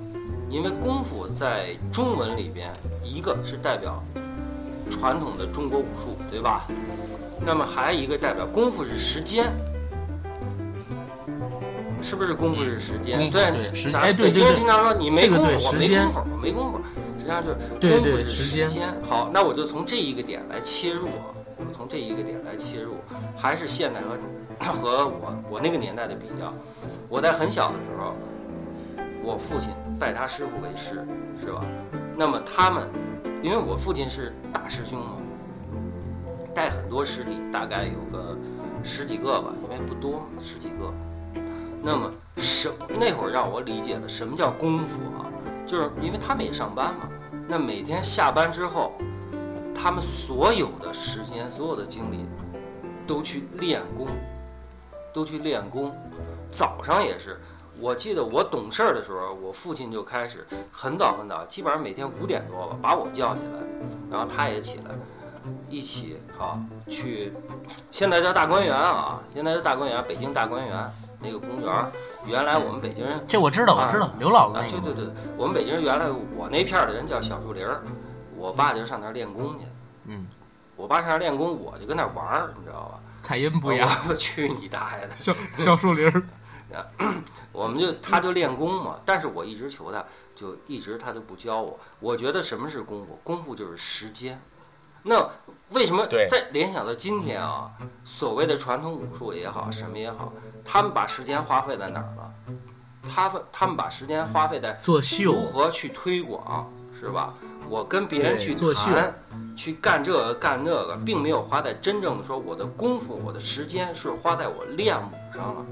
[SPEAKER 4] 因为功夫在中文里边，一个是代表传统的中国武术，对吧？那么还有一个代表功夫是时间，是不是功夫是时间？
[SPEAKER 3] 功夫
[SPEAKER 4] 对
[SPEAKER 3] 对时
[SPEAKER 4] 咱
[SPEAKER 3] 哎对对
[SPEAKER 4] 经常说你没我没功夫，我没功夫，实际上就是
[SPEAKER 3] 对
[SPEAKER 4] 功夫是
[SPEAKER 3] 对时间
[SPEAKER 4] 间。好，那我就从这一个点来切入啊，我从这一个点来切入，还是现代和 和我我那个年代的比较。我在很小的时候，我父亲拜他师傅为师，是吧？那么他们，因为我父亲是大师兄嘛，带很多师弟，大概有个十几个吧，因为不多，十几个。那么什那会儿让我理解了什么叫功夫啊，就是因为他们也上班嘛，那每天下班之后，他们所有的时间、所有的精力都去练功，都去练功。早上也是，我记得我懂事儿的时候，我父亲就开始很早很早，基本上每天五点多吧，把我叫起来，然后他也起来，一起啊去，现在叫大观园啊，现在叫大观园，北京大观园那个公园儿，原来我们北京人
[SPEAKER 3] 这我知道，我知道，刘老子
[SPEAKER 4] 啊，对对对，我们北京人原来我那片儿的人叫小树林儿，我爸就上那儿练功去。
[SPEAKER 3] 嗯，
[SPEAKER 4] 我爸上那儿练功，我就跟那儿玩儿，你知道吧？
[SPEAKER 3] 彩音不一样，
[SPEAKER 4] 我去你大爷的！
[SPEAKER 3] 小小树林儿。
[SPEAKER 4] 我们就他就练功嘛，但是我一直求他，就一直他都不教我。我觉得什么是功夫？功夫就是时间。那为什么
[SPEAKER 3] 对
[SPEAKER 4] 再联想到今天啊？所谓的传统武术也好，什么也好，他们把时间花费在哪儿了？他们他们把时间花费在
[SPEAKER 3] 做秀
[SPEAKER 4] 如何去推广，是吧？我跟别人去谈，去干这个干那个，并没有花在真正的说我的功夫，我的时间是花在我练武上了，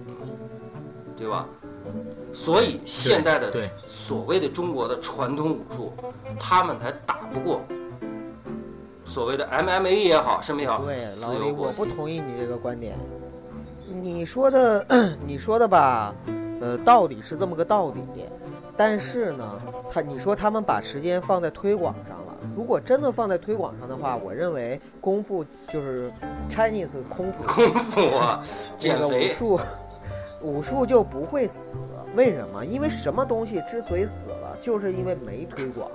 [SPEAKER 4] 对吧？所以现在的所谓的中国的传统武术，他们才打不过所谓的 MMA 也好，什么也好，
[SPEAKER 5] 对，老李，我不同意你这个观点。你说的，你说的吧，呃，道理是这么个道理，但是呢，他你说他们把时间放在推广上了。如果真的放在推广上的话，我认为功夫就是 Chinese 功夫，
[SPEAKER 4] 功夫啊，减肥，
[SPEAKER 5] 术，武术就不会死。为什么？因为什么东西之所以死了，就是因为没推广。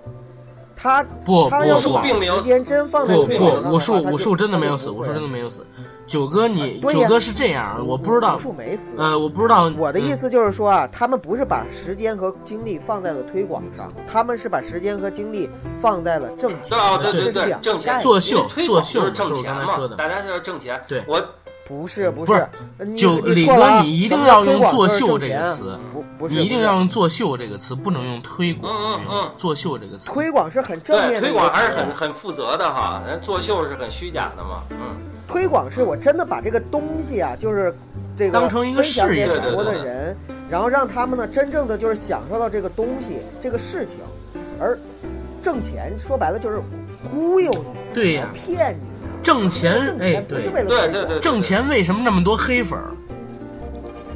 [SPEAKER 5] 他
[SPEAKER 3] 不
[SPEAKER 5] 他要是把
[SPEAKER 3] 不不
[SPEAKER 4] 并没有
[SPEAKER 5] 时间真放在
[SPEAKER 3] 不
[SPEAKER 5] 推广上的话
[SPEAKER 3] 不，武术
[SPEAKER 5] 他就
[SPEAKER 3] 武术真的没有死，武术真的没有死。九哥你九哥是这样，我不知道
[SPEAKER 5] 武，术没死。
[SPEAKER 3] 呃，我不知道。嗯
[SPEAKER 5] 我的意思就是说啊，他们不是把时间和精力放在了推广上，他们是把时间和精力放在了挣钱
[SPEAKER 4] 对啊，
[SPEAKER 5] 上。
[SPEAKER 4] 对对对，挣钱，
[SPEAKER 5] 个概念
[SPEAKER 3] 作秀
[SPEAKER 4] 因为推广
[SPEAKER 3] 作秀
[SPEAKER 4] 就是挣钱嘛，
[SPEAKER 3] 刚才说的
[SPEAKER 4] 大家就是挣钱。
[SPEAKER 3] 对
[SPEAKER 4] 我
[SPEAKER 5] 不是不
[SPEAKER 3] 不是
[SPEAKER 5] 你
[SPEAKER 3] 九
[SPEAKER 5] 你
[SPEAKER 3] 李哥，你一定要用“
[SPEAKER 5] 推广
[SPEAKER 3] 作秀”这个词，
[SPEAKER 5] 不不是
[SPEAKER 3] 你一定要用“作秀”这个词，不能用“推广”
[SPEAKER 4] 嗯嗯嗯。
[SPEAKER 3] 作秀”这个词。
[SPEAKER 5] 推广是很正面的
[SPEAKER 4] 推广还是很很负责的哈，人作秀是很虚假的嘛，嗯，
[SPEAKER 5] 推广是我真的把这个东西啊，就是这个
[SPEAKER 3] 当成一个事业
[SPEAKER 5] 给很多的
[SPEAKER 4] 对对。对
[SPEAKER 5] 人，然后让他们呢真正的就是享受到这个东西这个事情，而挣钱说白了就是忽悠你，
[SPEAKER 3] 对呀
[SPEAKER 5] 骗你，
[SPEAKER 3] 挣钱
[SPEAKER 5] 挣，
[SPEAKER 3] 哎，
[SPEAKER 5] 钱不是
[SPEAKER 3] 对，
[SPEAKER 5] 为了推广
[SPEAKER 4] 对对对，
[SPEAKER 3] 挣钱为什么那么多黑粉儿？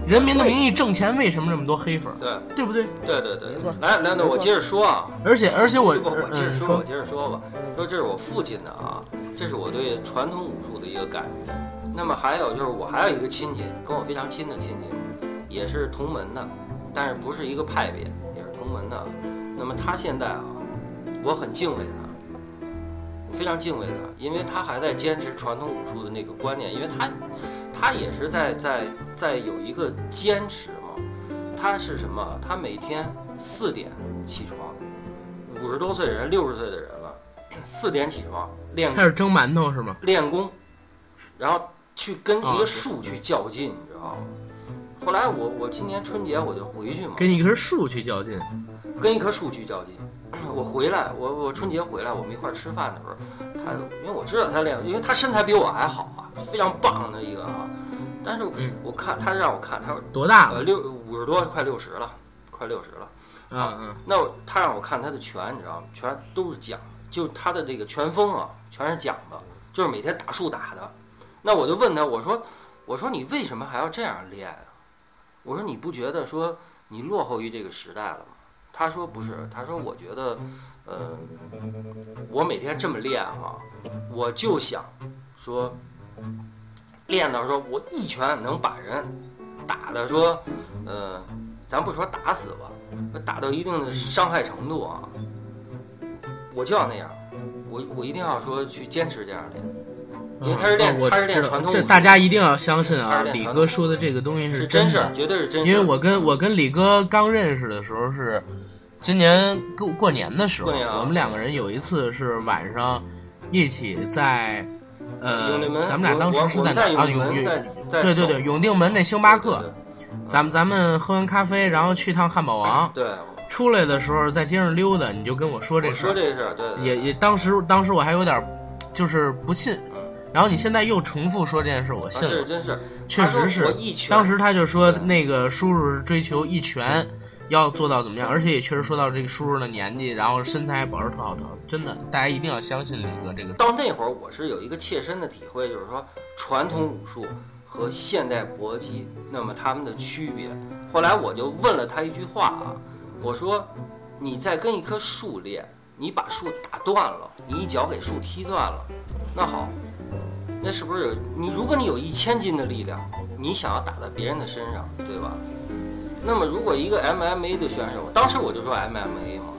[SPEAKER 3] 人民的名义挣钱为什么这么多黑粉儿？
[SPEAKER 4] 对
[SPEAKER 3] 对不对？
[SPEAKER 4] 对对对
[SPEAKER 5] 没错，
[SPEAKER 4] 来来，那我接着说啊，
[SPEAKER 3] 而且而且我
[SPEAKER 4] 我我接着
[SPEAKER 3] 嗯
[SPEAKER 4] 说，我接着说吧。说这是我父亲的啊，这是我对传统武术的一个感觉。那么还有就是我还有一个亲戚，跟我非常亲的亲戚，也是同门的，但是不是一个派别，也是同门的。那么他现在啊，我很敬畏他，我非常敬畏他，因为他还在坚持传统武术的那个观念，因为他他也是在在在有一个坚持嘛。他是什么？他每天四点起床，五十多岁的人，六十岁的人了，四点起床练
[SPEAKER 3] 开始蒸馒头是吗？
[SPEAKER 4] 练功，然后去跟一
[SPEAKER 3] 啊
[SPEAKER 4] 个树去较劲，你知道吗？后来我我今年春节我就回去嘛，
[SPEAKER 3] 跟一棵树去较劲，
[SPEAKER 4] 跟一棵树去较劲。我回来，我我春节回来，我们一块儿吃饭的时候，他因为我知道他练，因为他身材比我还好啊，非常棒的一个啊。但是
[SPEAKER 3] 嗯
[SPEAKER 4] 我看他让我看，他说
[SPEAKER 3] 多大了？
[SPEAKER 4] 呃六五十多，快六十了，快六十了。
[SPEAKER 3] 啊嗯，
[SPEAKER 4] 那他让我看他的拳，你知道吗？全都是讲，就他的这个拳风啊，全是讲的，就是每天打树打的。那我就问他，我说，我说你为什么还要这样练啊？我说你不觉得说你落后于这个时代了吗？他说不是，他说我觉得，呃，我每天这么练哈、我就想说，练到说我一拳能把人打的说，呃，咱不说打死吧，打到一定的伤害程度啊，我就要那样，我我一定要说去坚持这样练，因为他是练他是练传统武术
[SPEAKER 3] 这大家一定要相信啊，李哥说的这个东西
[SPEAKER 4] 是
[SPEAKER 3] 真的
[SPEAKER 4] 真事儿，。绝对是真事儿。
[SPEAKER 3] 因为我跟我跟李哥刚认识的时候是今年过过年的时候，
[SPEAKER 4] 啊
[SPEAKER 3] 我们两个人有一次是晚上一起在呃咱们俩当时是
[SPEAKER 4] 我我
[SPEAKER 3] 哪儿啊？
[SPEAKER 4] 永定门，
[SPEAKER 3] 对对对，永定门那星巴克，
[SPEAKER 4] 对
[SPEAKER 3] 咱们咱们喝完咖啡，然后去趟汉堡王，
[SPEAKER 4] 对，
[SPEAKER 3] 出来的时候在街上溜达，你就跟我说这事儿，
[SPEAKER 4] 说这事儿，对，对
[SPEAKER 3] 也也当时当时我还有点儿就是不信，
[SPEAKER 4] 嗯。
[SPEAKER 3] 然后你现在又重复说这件事，我
[SPEAKER 4] 啊
[SPEAKER 3] 信了。确实是当时他就说那个叔叔是追求一拳要做到怎么样，而且也确实说到这个叔叔的年纪，然后身材还保持特好，真的，大家一定要相信李哥这个。
[SPEAKER 4] 到那会儿，我是有一个切身的体会，就是说传统武术和现代搏击，那么他们的区别。后来我就问了他一句话啊，我说你在跟一棵树练，你把树打断了，你一脚给树踢断了，那好，那是不是有你？如果你有一千斤的力量，你想要打在别人的身上，对吧？那么如果一个 MMA 的选手，当时我就说 MMA 嘛，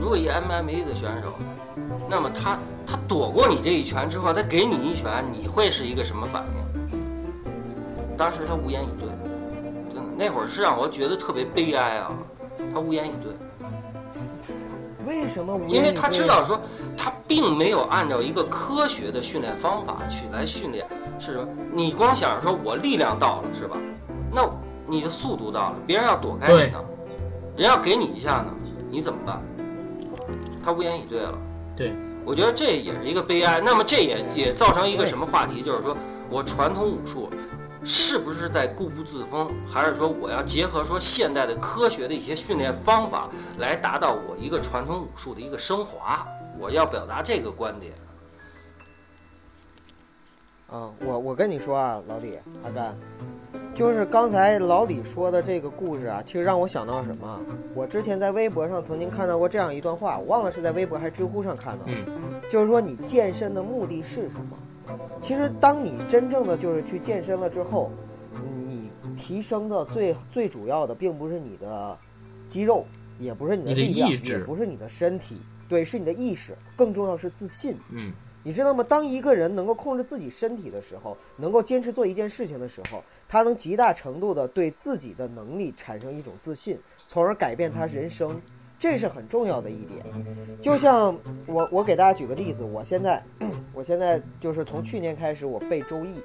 [SPEAKER 4] 如果一个 MMA 的选手，那么他他躲过你这一拳之后，他给你一拳，你会是一个什么反应？当时他无言以对，真的，那会儿是让我觉得特别悲哀啊，他无言以对。
[SPEAKER 5] 为什么无言以对？
[SPEAKER 4] 因为他知道说，他并没有按照一个科学的训练方法去来训练，是什么？你光想着说我力量到了是吧？那你的速度到了，别人要躲开你呢，人要给你一下呢，你怎么办？他无言以对了。
[SPEAKER 3] 对，
[SPEAKER 4] 我觉得这也是一个悲哀。那么这也也造成一个什么话题？就是说我传统武术是不是在固步自封，还是说我要结合说现代的科学的一些训练方法，来达到我一个传统武术的一个升华？我要表达这个观点。
[SPEAKER 5] 啊，我我跟你说啊，老李阿甘，就是刚才老李说的这个故事啊，其实让我想到什么？我之前在微博上曾经看到过这样一段话，我忘了是在微博还是知乎上看到的，
[SPEAKER 3] 嗯
[SPEAKER 5] 就是说你健身的目的是什么？其实当你真正的就是去健身了之后，你提升的最最主要的并不是你的肌肉，也不是你的力量，也不是你的身体，对，是你的意识，更重要是自信。
[SPEAKER 3] 嗯，
[SPEAKER 5] 你知道吗？当一个人能够控制自己身体的时候，能够坚持做一件事情的时候，他能极大程度的对自己的能力产生一种自信，从而改变他人生，这是很重要的一点。就像我，我给大家举个例子，我现在，我现在就是从去年开始，我背《周易》，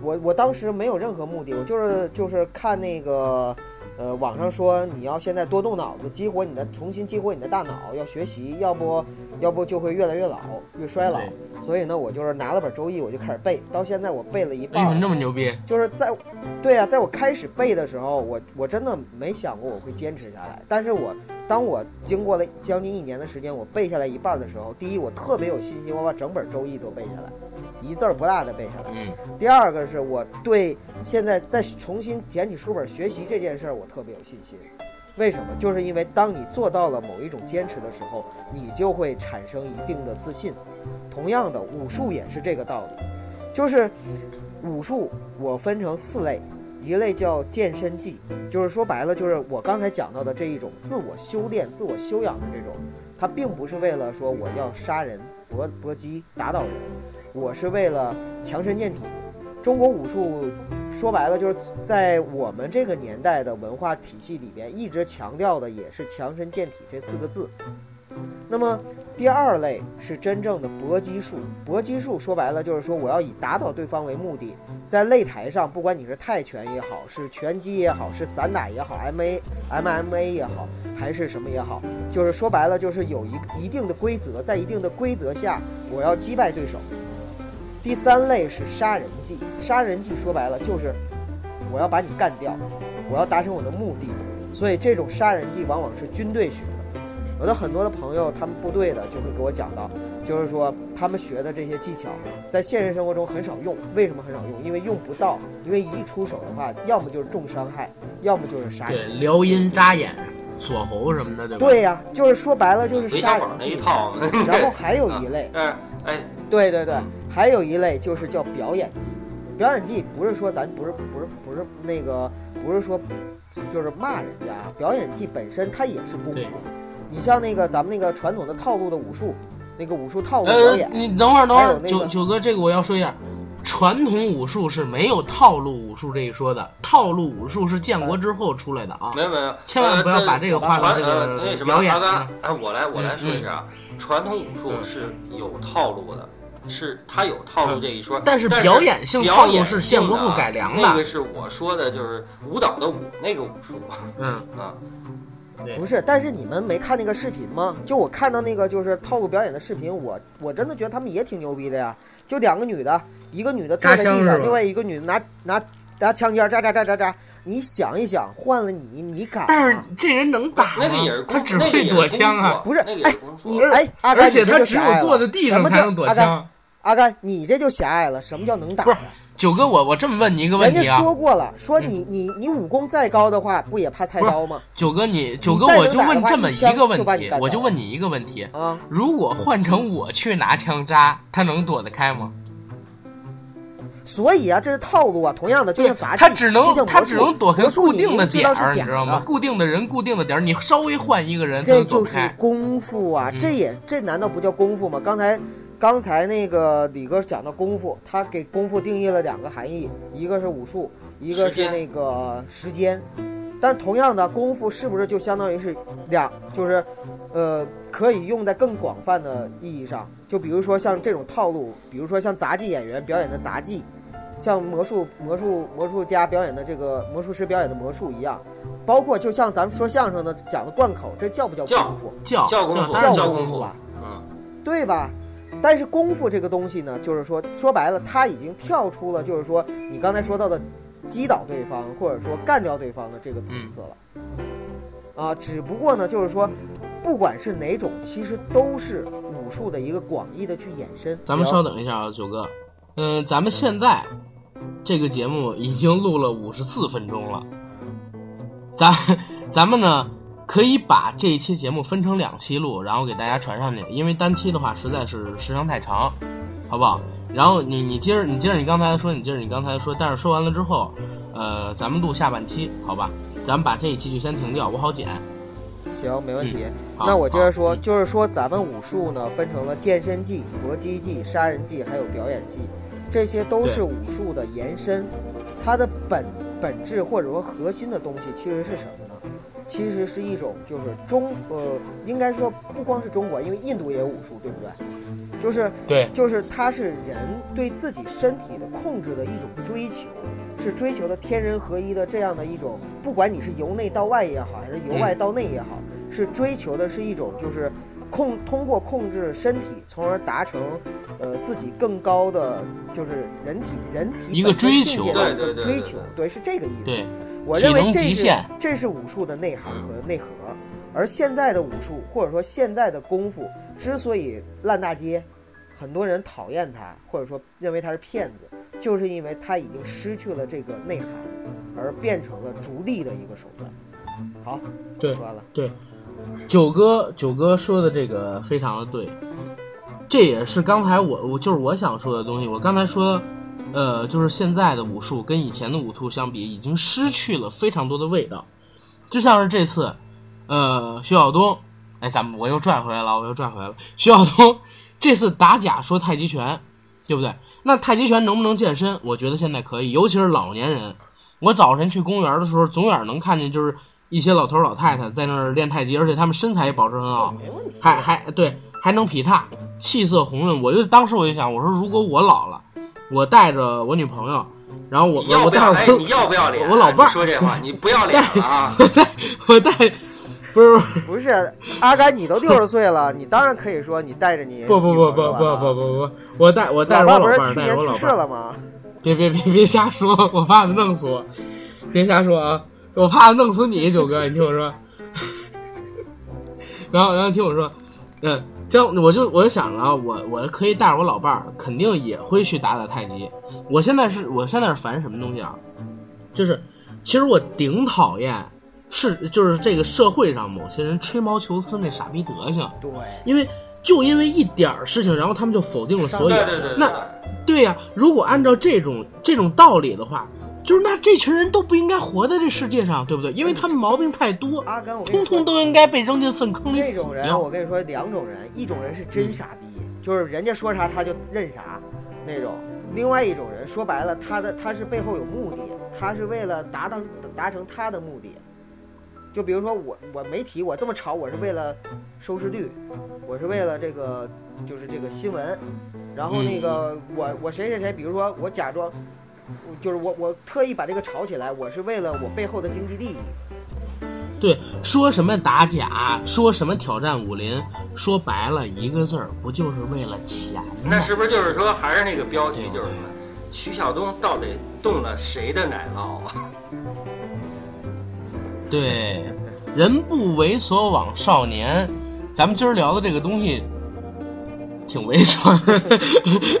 [SPEAKER 5] 我我当时没有任何目的，我就是就是看那个。呃，网上说你要现在多动脑子，激活你的，重新激活你的大脑，要学习，要不要不就会越来越老，越衰老。所以呢，我就是拿了本《周易》，我就开始背，到现在我背了一半儿。
[SPEAKER 3] 哎呦，那么牛逼！
[SPEAKER 5] 就是在，对啊，在我开始背的时候，我我真的没想过我会坚持下来。但是我当我经过了将近一年的时间，我背下来一半的时候，第一，我特别有信心，我把整本《周易》都背下来，一字儿不落的背下来。
[SPEAKER 3] 嗯，
[SPEAKER 5] 第二个是我对现在再重新捡起书本学习这件事儿，我特别有信心。为什么？就是因为当你做到了某一种坚持的时候，你就会产生一定的自信。同样的，武术也是这个道理，就是武术我分成四类，一类叫健身技，就是说白了就是我刚才讲到的这一种自我修炼、自我修养的这种，它并不是为了说我要杀人、搏搏击、打倒人，我是为了强身健体。中国武术说白了就是在我们这个年代的文化体系里边，一直强调的也是强身健体这四个字。那么第二类是真正的搏击术，搏击术说白了就是说我要以打倒对方为目的，在擂台上，不管你是泰拳也好，是拳击也好，是散打也好，M A、M M A 也好，还是什么也好，就是说白了就是有一一定的规则，在一定的规则下，我要击败对手。第三类是杀人技，杀人技说白了就是我要把你干掉，我要达成我的目的，所以这种杀人技往往是军队学的。我的很多的朋友，他们部队的就会给我讲到，就是说他们学的这些技巧，在现实生活中很少用。为什么很少用？因为用不到，因为一出手的话，要么就是重伤害，要么就是杀人对，
[SPEAKER 3] 撩阴扎眼，锁喉什么的，对吧？
[SPEAKER 5] 对呀、就是说白了就是杀人技。
[SPEAKER 4] 套。
[SPEAKER 5] 然后还有 一类，
[SPEAKER 4] 但是哎，
[SPEAKER 5] 对对对
[SPEAKER 4] 嗯，
[SPEAKER 5] 还有一类就是叫表演技。表演技不是说咱不是不是不是那个不是说就是骂人家啊，表演技本身它也是功夫。你像那个咱们那个传统的套路的武术，那个武术套路表
[SPEAKER 3] 呃，
[SPEAKER 5] 演，
[SPEAKER 3] 你等会儿，等会儿，九九哥，这个我要说一下，传统武术是没有套路武术这一说的，套路武术是建国之后出来的啊。
[SPEAKER 4] 没。有没有，
[SPEAKER 3] 千万不要把这个划到
[SPEAKER 4] 传
[SPEAKER 3] 这
[SPEAKER 4] 那什么
[SPEAKER 3] 表演
[SPEAKER 4] 阿甘
[SPEAKER 3] 啊。
[SPEAKER 4] 哎，我来我来说一下啊，传统武术
[SPEAKER 3] 嗯。
[SPEAKER 4] 是有套路的。是他有套路这一说，
[SPEAKER 3] 但是
[SPEAKER 4] 是
[SPEAKER 3] 表演性
[SPEAKER 4] 表
[SPEAKER 3] 套路
[SPEAKER 4] 演
[SPEAKER 3] 是建国后改良的
[SPEAKER 4] 那个是我说的，就是舞蹈的舞那个武术
[SPEAKER 3] 嗯，
[SPEAKER 4] 啊。
[SPEAKER 5] 不是，但是你们没看那个视频吗？就我看到那个就是套路表演的视频，我我真的觉得他们也挺牛逼的呀。就两个女的，一个女的坐在地上，另外一个女的拿拿拿枪尖扎扎扎扎扎。你想一想，换了你，你敢吗？
[SPEAKER 3] 但是这人能打吗？
[SPEAKER 4] 那个也是功夫，
[SPEAKER 3] 他只会躲枪啊，
[SPEAKER 5] 不是
[SPEAKER 4] 那个也
[SPEAKER 5] 哎。你哎，
[SPEAKER 3] 而且他只有坐在地上才能躲枪。
[SPEAKER 5] 阿甘，你这就狭隘了。什么叫能打
[SPEAKER 3] 不是？九哥，我我这么问你一个问题啊人家
[SPEAKER 5] 说过了，说你你你武功再高的话，不也怕菜刀吗？
[SPEAKER 3] 九哥你九哥我就问这么一个问题我就问你一个问题，
[SPEAKER 5] 啊，
[SPEAKER 3] 如果换成我去拿枪扎，他能躲得开吗？
[SPEAKER 5] 所以啊，这是套路啊。同样的，就像杂技，
[SPEAKER 3] 他只能他只能躲开固定的点儿，你知道吗？固定的人、固定的点儿，你稍微换一个人，他
[SPEAKER 5] 这
[SPEAKER 3] 就
[SPEAKER 5] 是。功夫啊！
[SPEAKER 3] 嗯
[SPEAKER 5] 这也这难道不叫功夫吗？刚才刚才那个李哥讲的功夫，他给功夫定义了两个含义，一个是武术，一个是那个时间。但同样的功夫是不是就相当于是两，就是，呃，可以用在更广泛的意义上？就比如说像这种套路，比如说像杂技演员表演的杂技，像魔术魔术魔术家表演的这个魔术师表演的魔术一样，包括就像咱们说相声的讲的贯口，这叫不叫
[SPEAKER 4] 叫
[SPEAKER 5] 功夫？
[SPEAKER 3] 叫
[SPEAKER 4] 叫功夫
[SPEAKER 3] 当然
[SPEAKER 5] 叫
[SPEAKER 3] 叫功夫。
[SPEAKER 5] 功夫吧，
[SPEAKER 4] 嗯，
[SPEAKER 5] 对吧？但是功夫这个东西呢，就是说说白了，他已经跳出了就是说你刚才说到的击倒对方或者说干掉对方的这个层次了。啊，只不过呢，就是说，不管是哪种，其实都是武术的一个广义的去延伸。
[SPEAKER 3] 咱们稍等一下啊，九哥，嗯、咱们现在这个节目已经录了五十四分钟了，咱咱们呢可以把这一期节目分成两期录，然后给大家传上去，因为单期的话实在是时长太长，好不好？然后你你接着你接着你刚才说，你接着你刚才说，但是说完了之后，呃，咱们录下半期，好吧？咱们把这一期就先停掉，我好剪。
[SPEAKER 5] 行，没问题。那我接着说，就是说咱们武术呢分成了健身技、搏击技、杀人技，还有表演技，这些都是武术的延伸。它的本本质或者说核心的东西其实是什么？其实是一种就是中呃，应该说不光是中国，因为印度也有武术，对不对？就是
[SPEAKER 3] 对，
[SPEAKER 5] 就是它是人对自己身体的控制的一种追求，是追求的天人合一的这样的一种，不管你是由内到外也好，还是由外到内也好，是追求的是一种就是控通过控制身体，从而达成呃自己更高的就是人体人体
[SPEAKER 3] 一个
[SPEAKER 5] 本身
[SPEAKER 3] 追求
[SPEAKER 5] 境界的一
[SPEAKER 4] 对对对
[SPEAKER 5] 个追求
[SPEAKER 4] 对，
[SPEAKER 5] 对，是这个意思。
[SPEAKER 3] 对，
[SPEAKER 5] 我认为这是
[SPEAKER 3] 极限
[SPEAKER 5] 这是武术的内涵和内核。而现在的武术或者说现在的功夫之所以烂大街，很多人讨厌它，或者说认为它是骗子，就是因为它已经失去了这个内涵，而变成了逐利的一个手段。好，
[SPEAKER 3] 对
[SPEAKER 5] 说完了。
[SPEAKER 3] 对，九哥九哥说的这个非常的对，这也是刚才我我就是我想说的东西。我刚才说，呃，就是现在的武术跟以前的武术相比，已经失去了非常多的味道。就像是这次，呃，徐晓东，哎，咱们我又拽回来了，我又拽回来了。徐晓东这次打假说太极拳，对不对？那太极拳能不能健身？我觉得现在可以，尤其是老年人。我早晨去公园的时候，总远能看见就是一些老头老太太在那儿练太极，而且他们身材也保持很好。还还对，还能劈叉，气色红润。我就当时我就想，我说如果我老了，我带着我女朋友，然后我我
[SPEAKER 4] 不要？哎，
[SPEAKER 3] 带着我
[SPEAKER 4] 你要不要脸？
[SPEAKER 3] 我老伴儿
[SPEAKER 4] 说这话，你不要脸了啊！
[SPEAKER 3] 我带我带，不是不是
[SPEAKER 5] 不是阿甘，你都六十岁了，你当然可以说你带着你
[SPEAKER 3] 不不不不不不不不，我带我带着
[SPEAKER 5] 老伴儿不
[SPEAKER 3] 我老伴儿，
[SPEAKER 5] 去年
[SPEAKER 3] 我老伴儿。
[SPEAKER 5] 世了吗？
[SPEAKER 3] 别别别别瞎说，我怕他弄死我。别瞎说啊，我怕他弄死你，九哥，你听我说。然后然后听我说，嗯，将我就我就想着啊，我我可以带着我老伴儿，肯定也会去打打太极。我现在是我现在是烦什么东西啊？就是其实我顶讨厌是就是这个社会上某些人吹毛求疵那傻逼德行，
[SPEAKER 5] 对，
[SPEAKER 3] 因为就因为一点儿事情，然后他们就否定了所有。
[SPEAKER 4] 对对对对
[SPEAKER 3] 那对呀、如果按照这种这种道理的话，就是那这群人都不应该活在这世界上，对不对？因为他们毛病太多，
[SPEAKER 5] 阿甘，我
[SPEAKER 3] 通通都应该被扔进粪坑里死
[SPEAKER 5] 这种人，我跟你说两种人，一种人是真傻逼，就是人家说啥他就认啥那种；另外一种人说白了，他的他是背后有目的，他是为了达到达成他的目的。就比如说我我媒体我这么炒，我是为了收视率，我是为了这个就是这个新闻，然后那个我我谁谁谁，比如说我假装。就是我，我特意把这个炒起来，我是为了我背后的经济利益。
[SPEAKER 3] 对，说什么打假，说什么挑战武林，说白了一个字儿，不就是为了钱吗？
[SPEAKER 4] 那是不是就是说，还是那个标题，就是什么？徐晓东到底动了谁的奶酪啊？
[SPEAKER 3] 对，人不为所往少年，咱们今儿聊的这个东西挺猥琐的，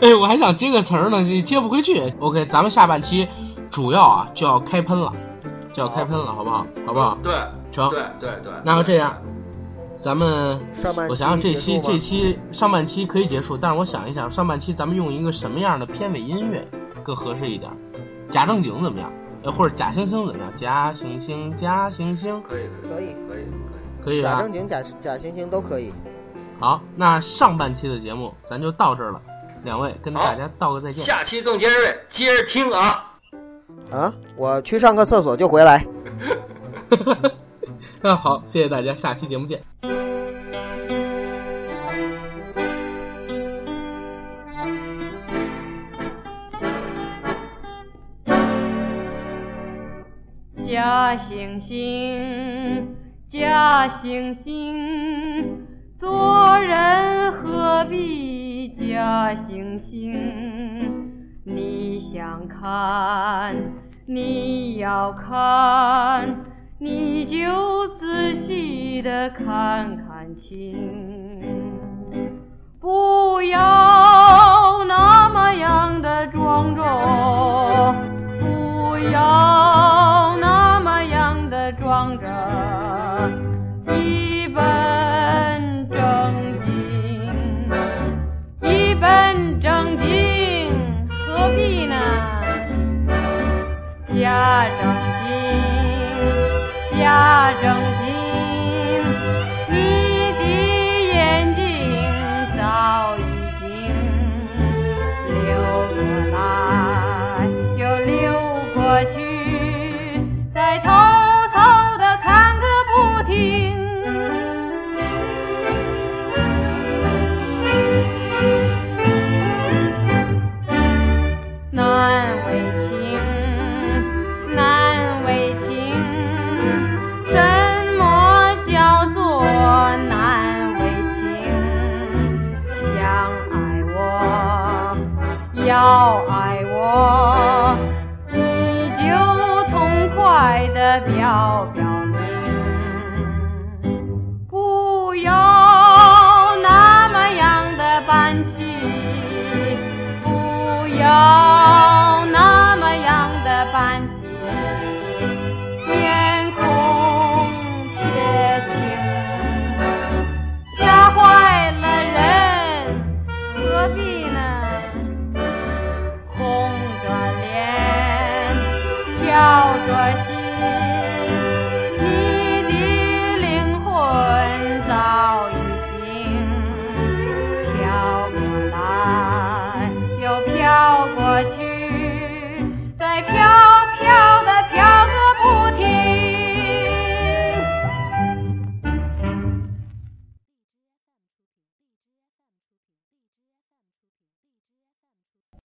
[SPEAKER 3] 哎，我还想接个词儿呢，接不回去。OK，咱们下半期主要啊就要开喷了，就要开喷了，好不好？好不好？
[SPEAKER 4] 对
[SPEAKER 3] 成，
[SPEAKER 4] 对对对。
[SPEAKER 3] 那就这样，咱们
[SPEAKER 5] 上半期
[SPEAKER 3] 我想想这期这期上半期可以结束，但是我想一想上半期咱们用一个什么样的片尾音乐更合适一点？假正经怎么样？呃，或者假惺惺怎么样？假惺惺，假惺惺，
[SPEAKER 4] 可以
[SPEAKER 5] 可以，
[SPEAKER 4] 可以可以。
[SPEAKER 3] 可以吧
[SPEAKER 5] 假正？经、假假惺惺都可以。
[SPEAKER 3] 好，那上半期的节目咱就到这儿了，两位跟大家道个再见。
[SPEAKER 4] 下期更尖锐，接着听啊！
[SPEAKER 5] 啊，我去上个厕所就回来。
[SPEAKER 3] 那好，谢谢大家，下期节目见。
[SPEAKER 6] 假惺惺，假惺惺，做人何必假惺惺？你想看，你要看，你就仔细的看看清。不要那么样的庄重，不要那么样的装着，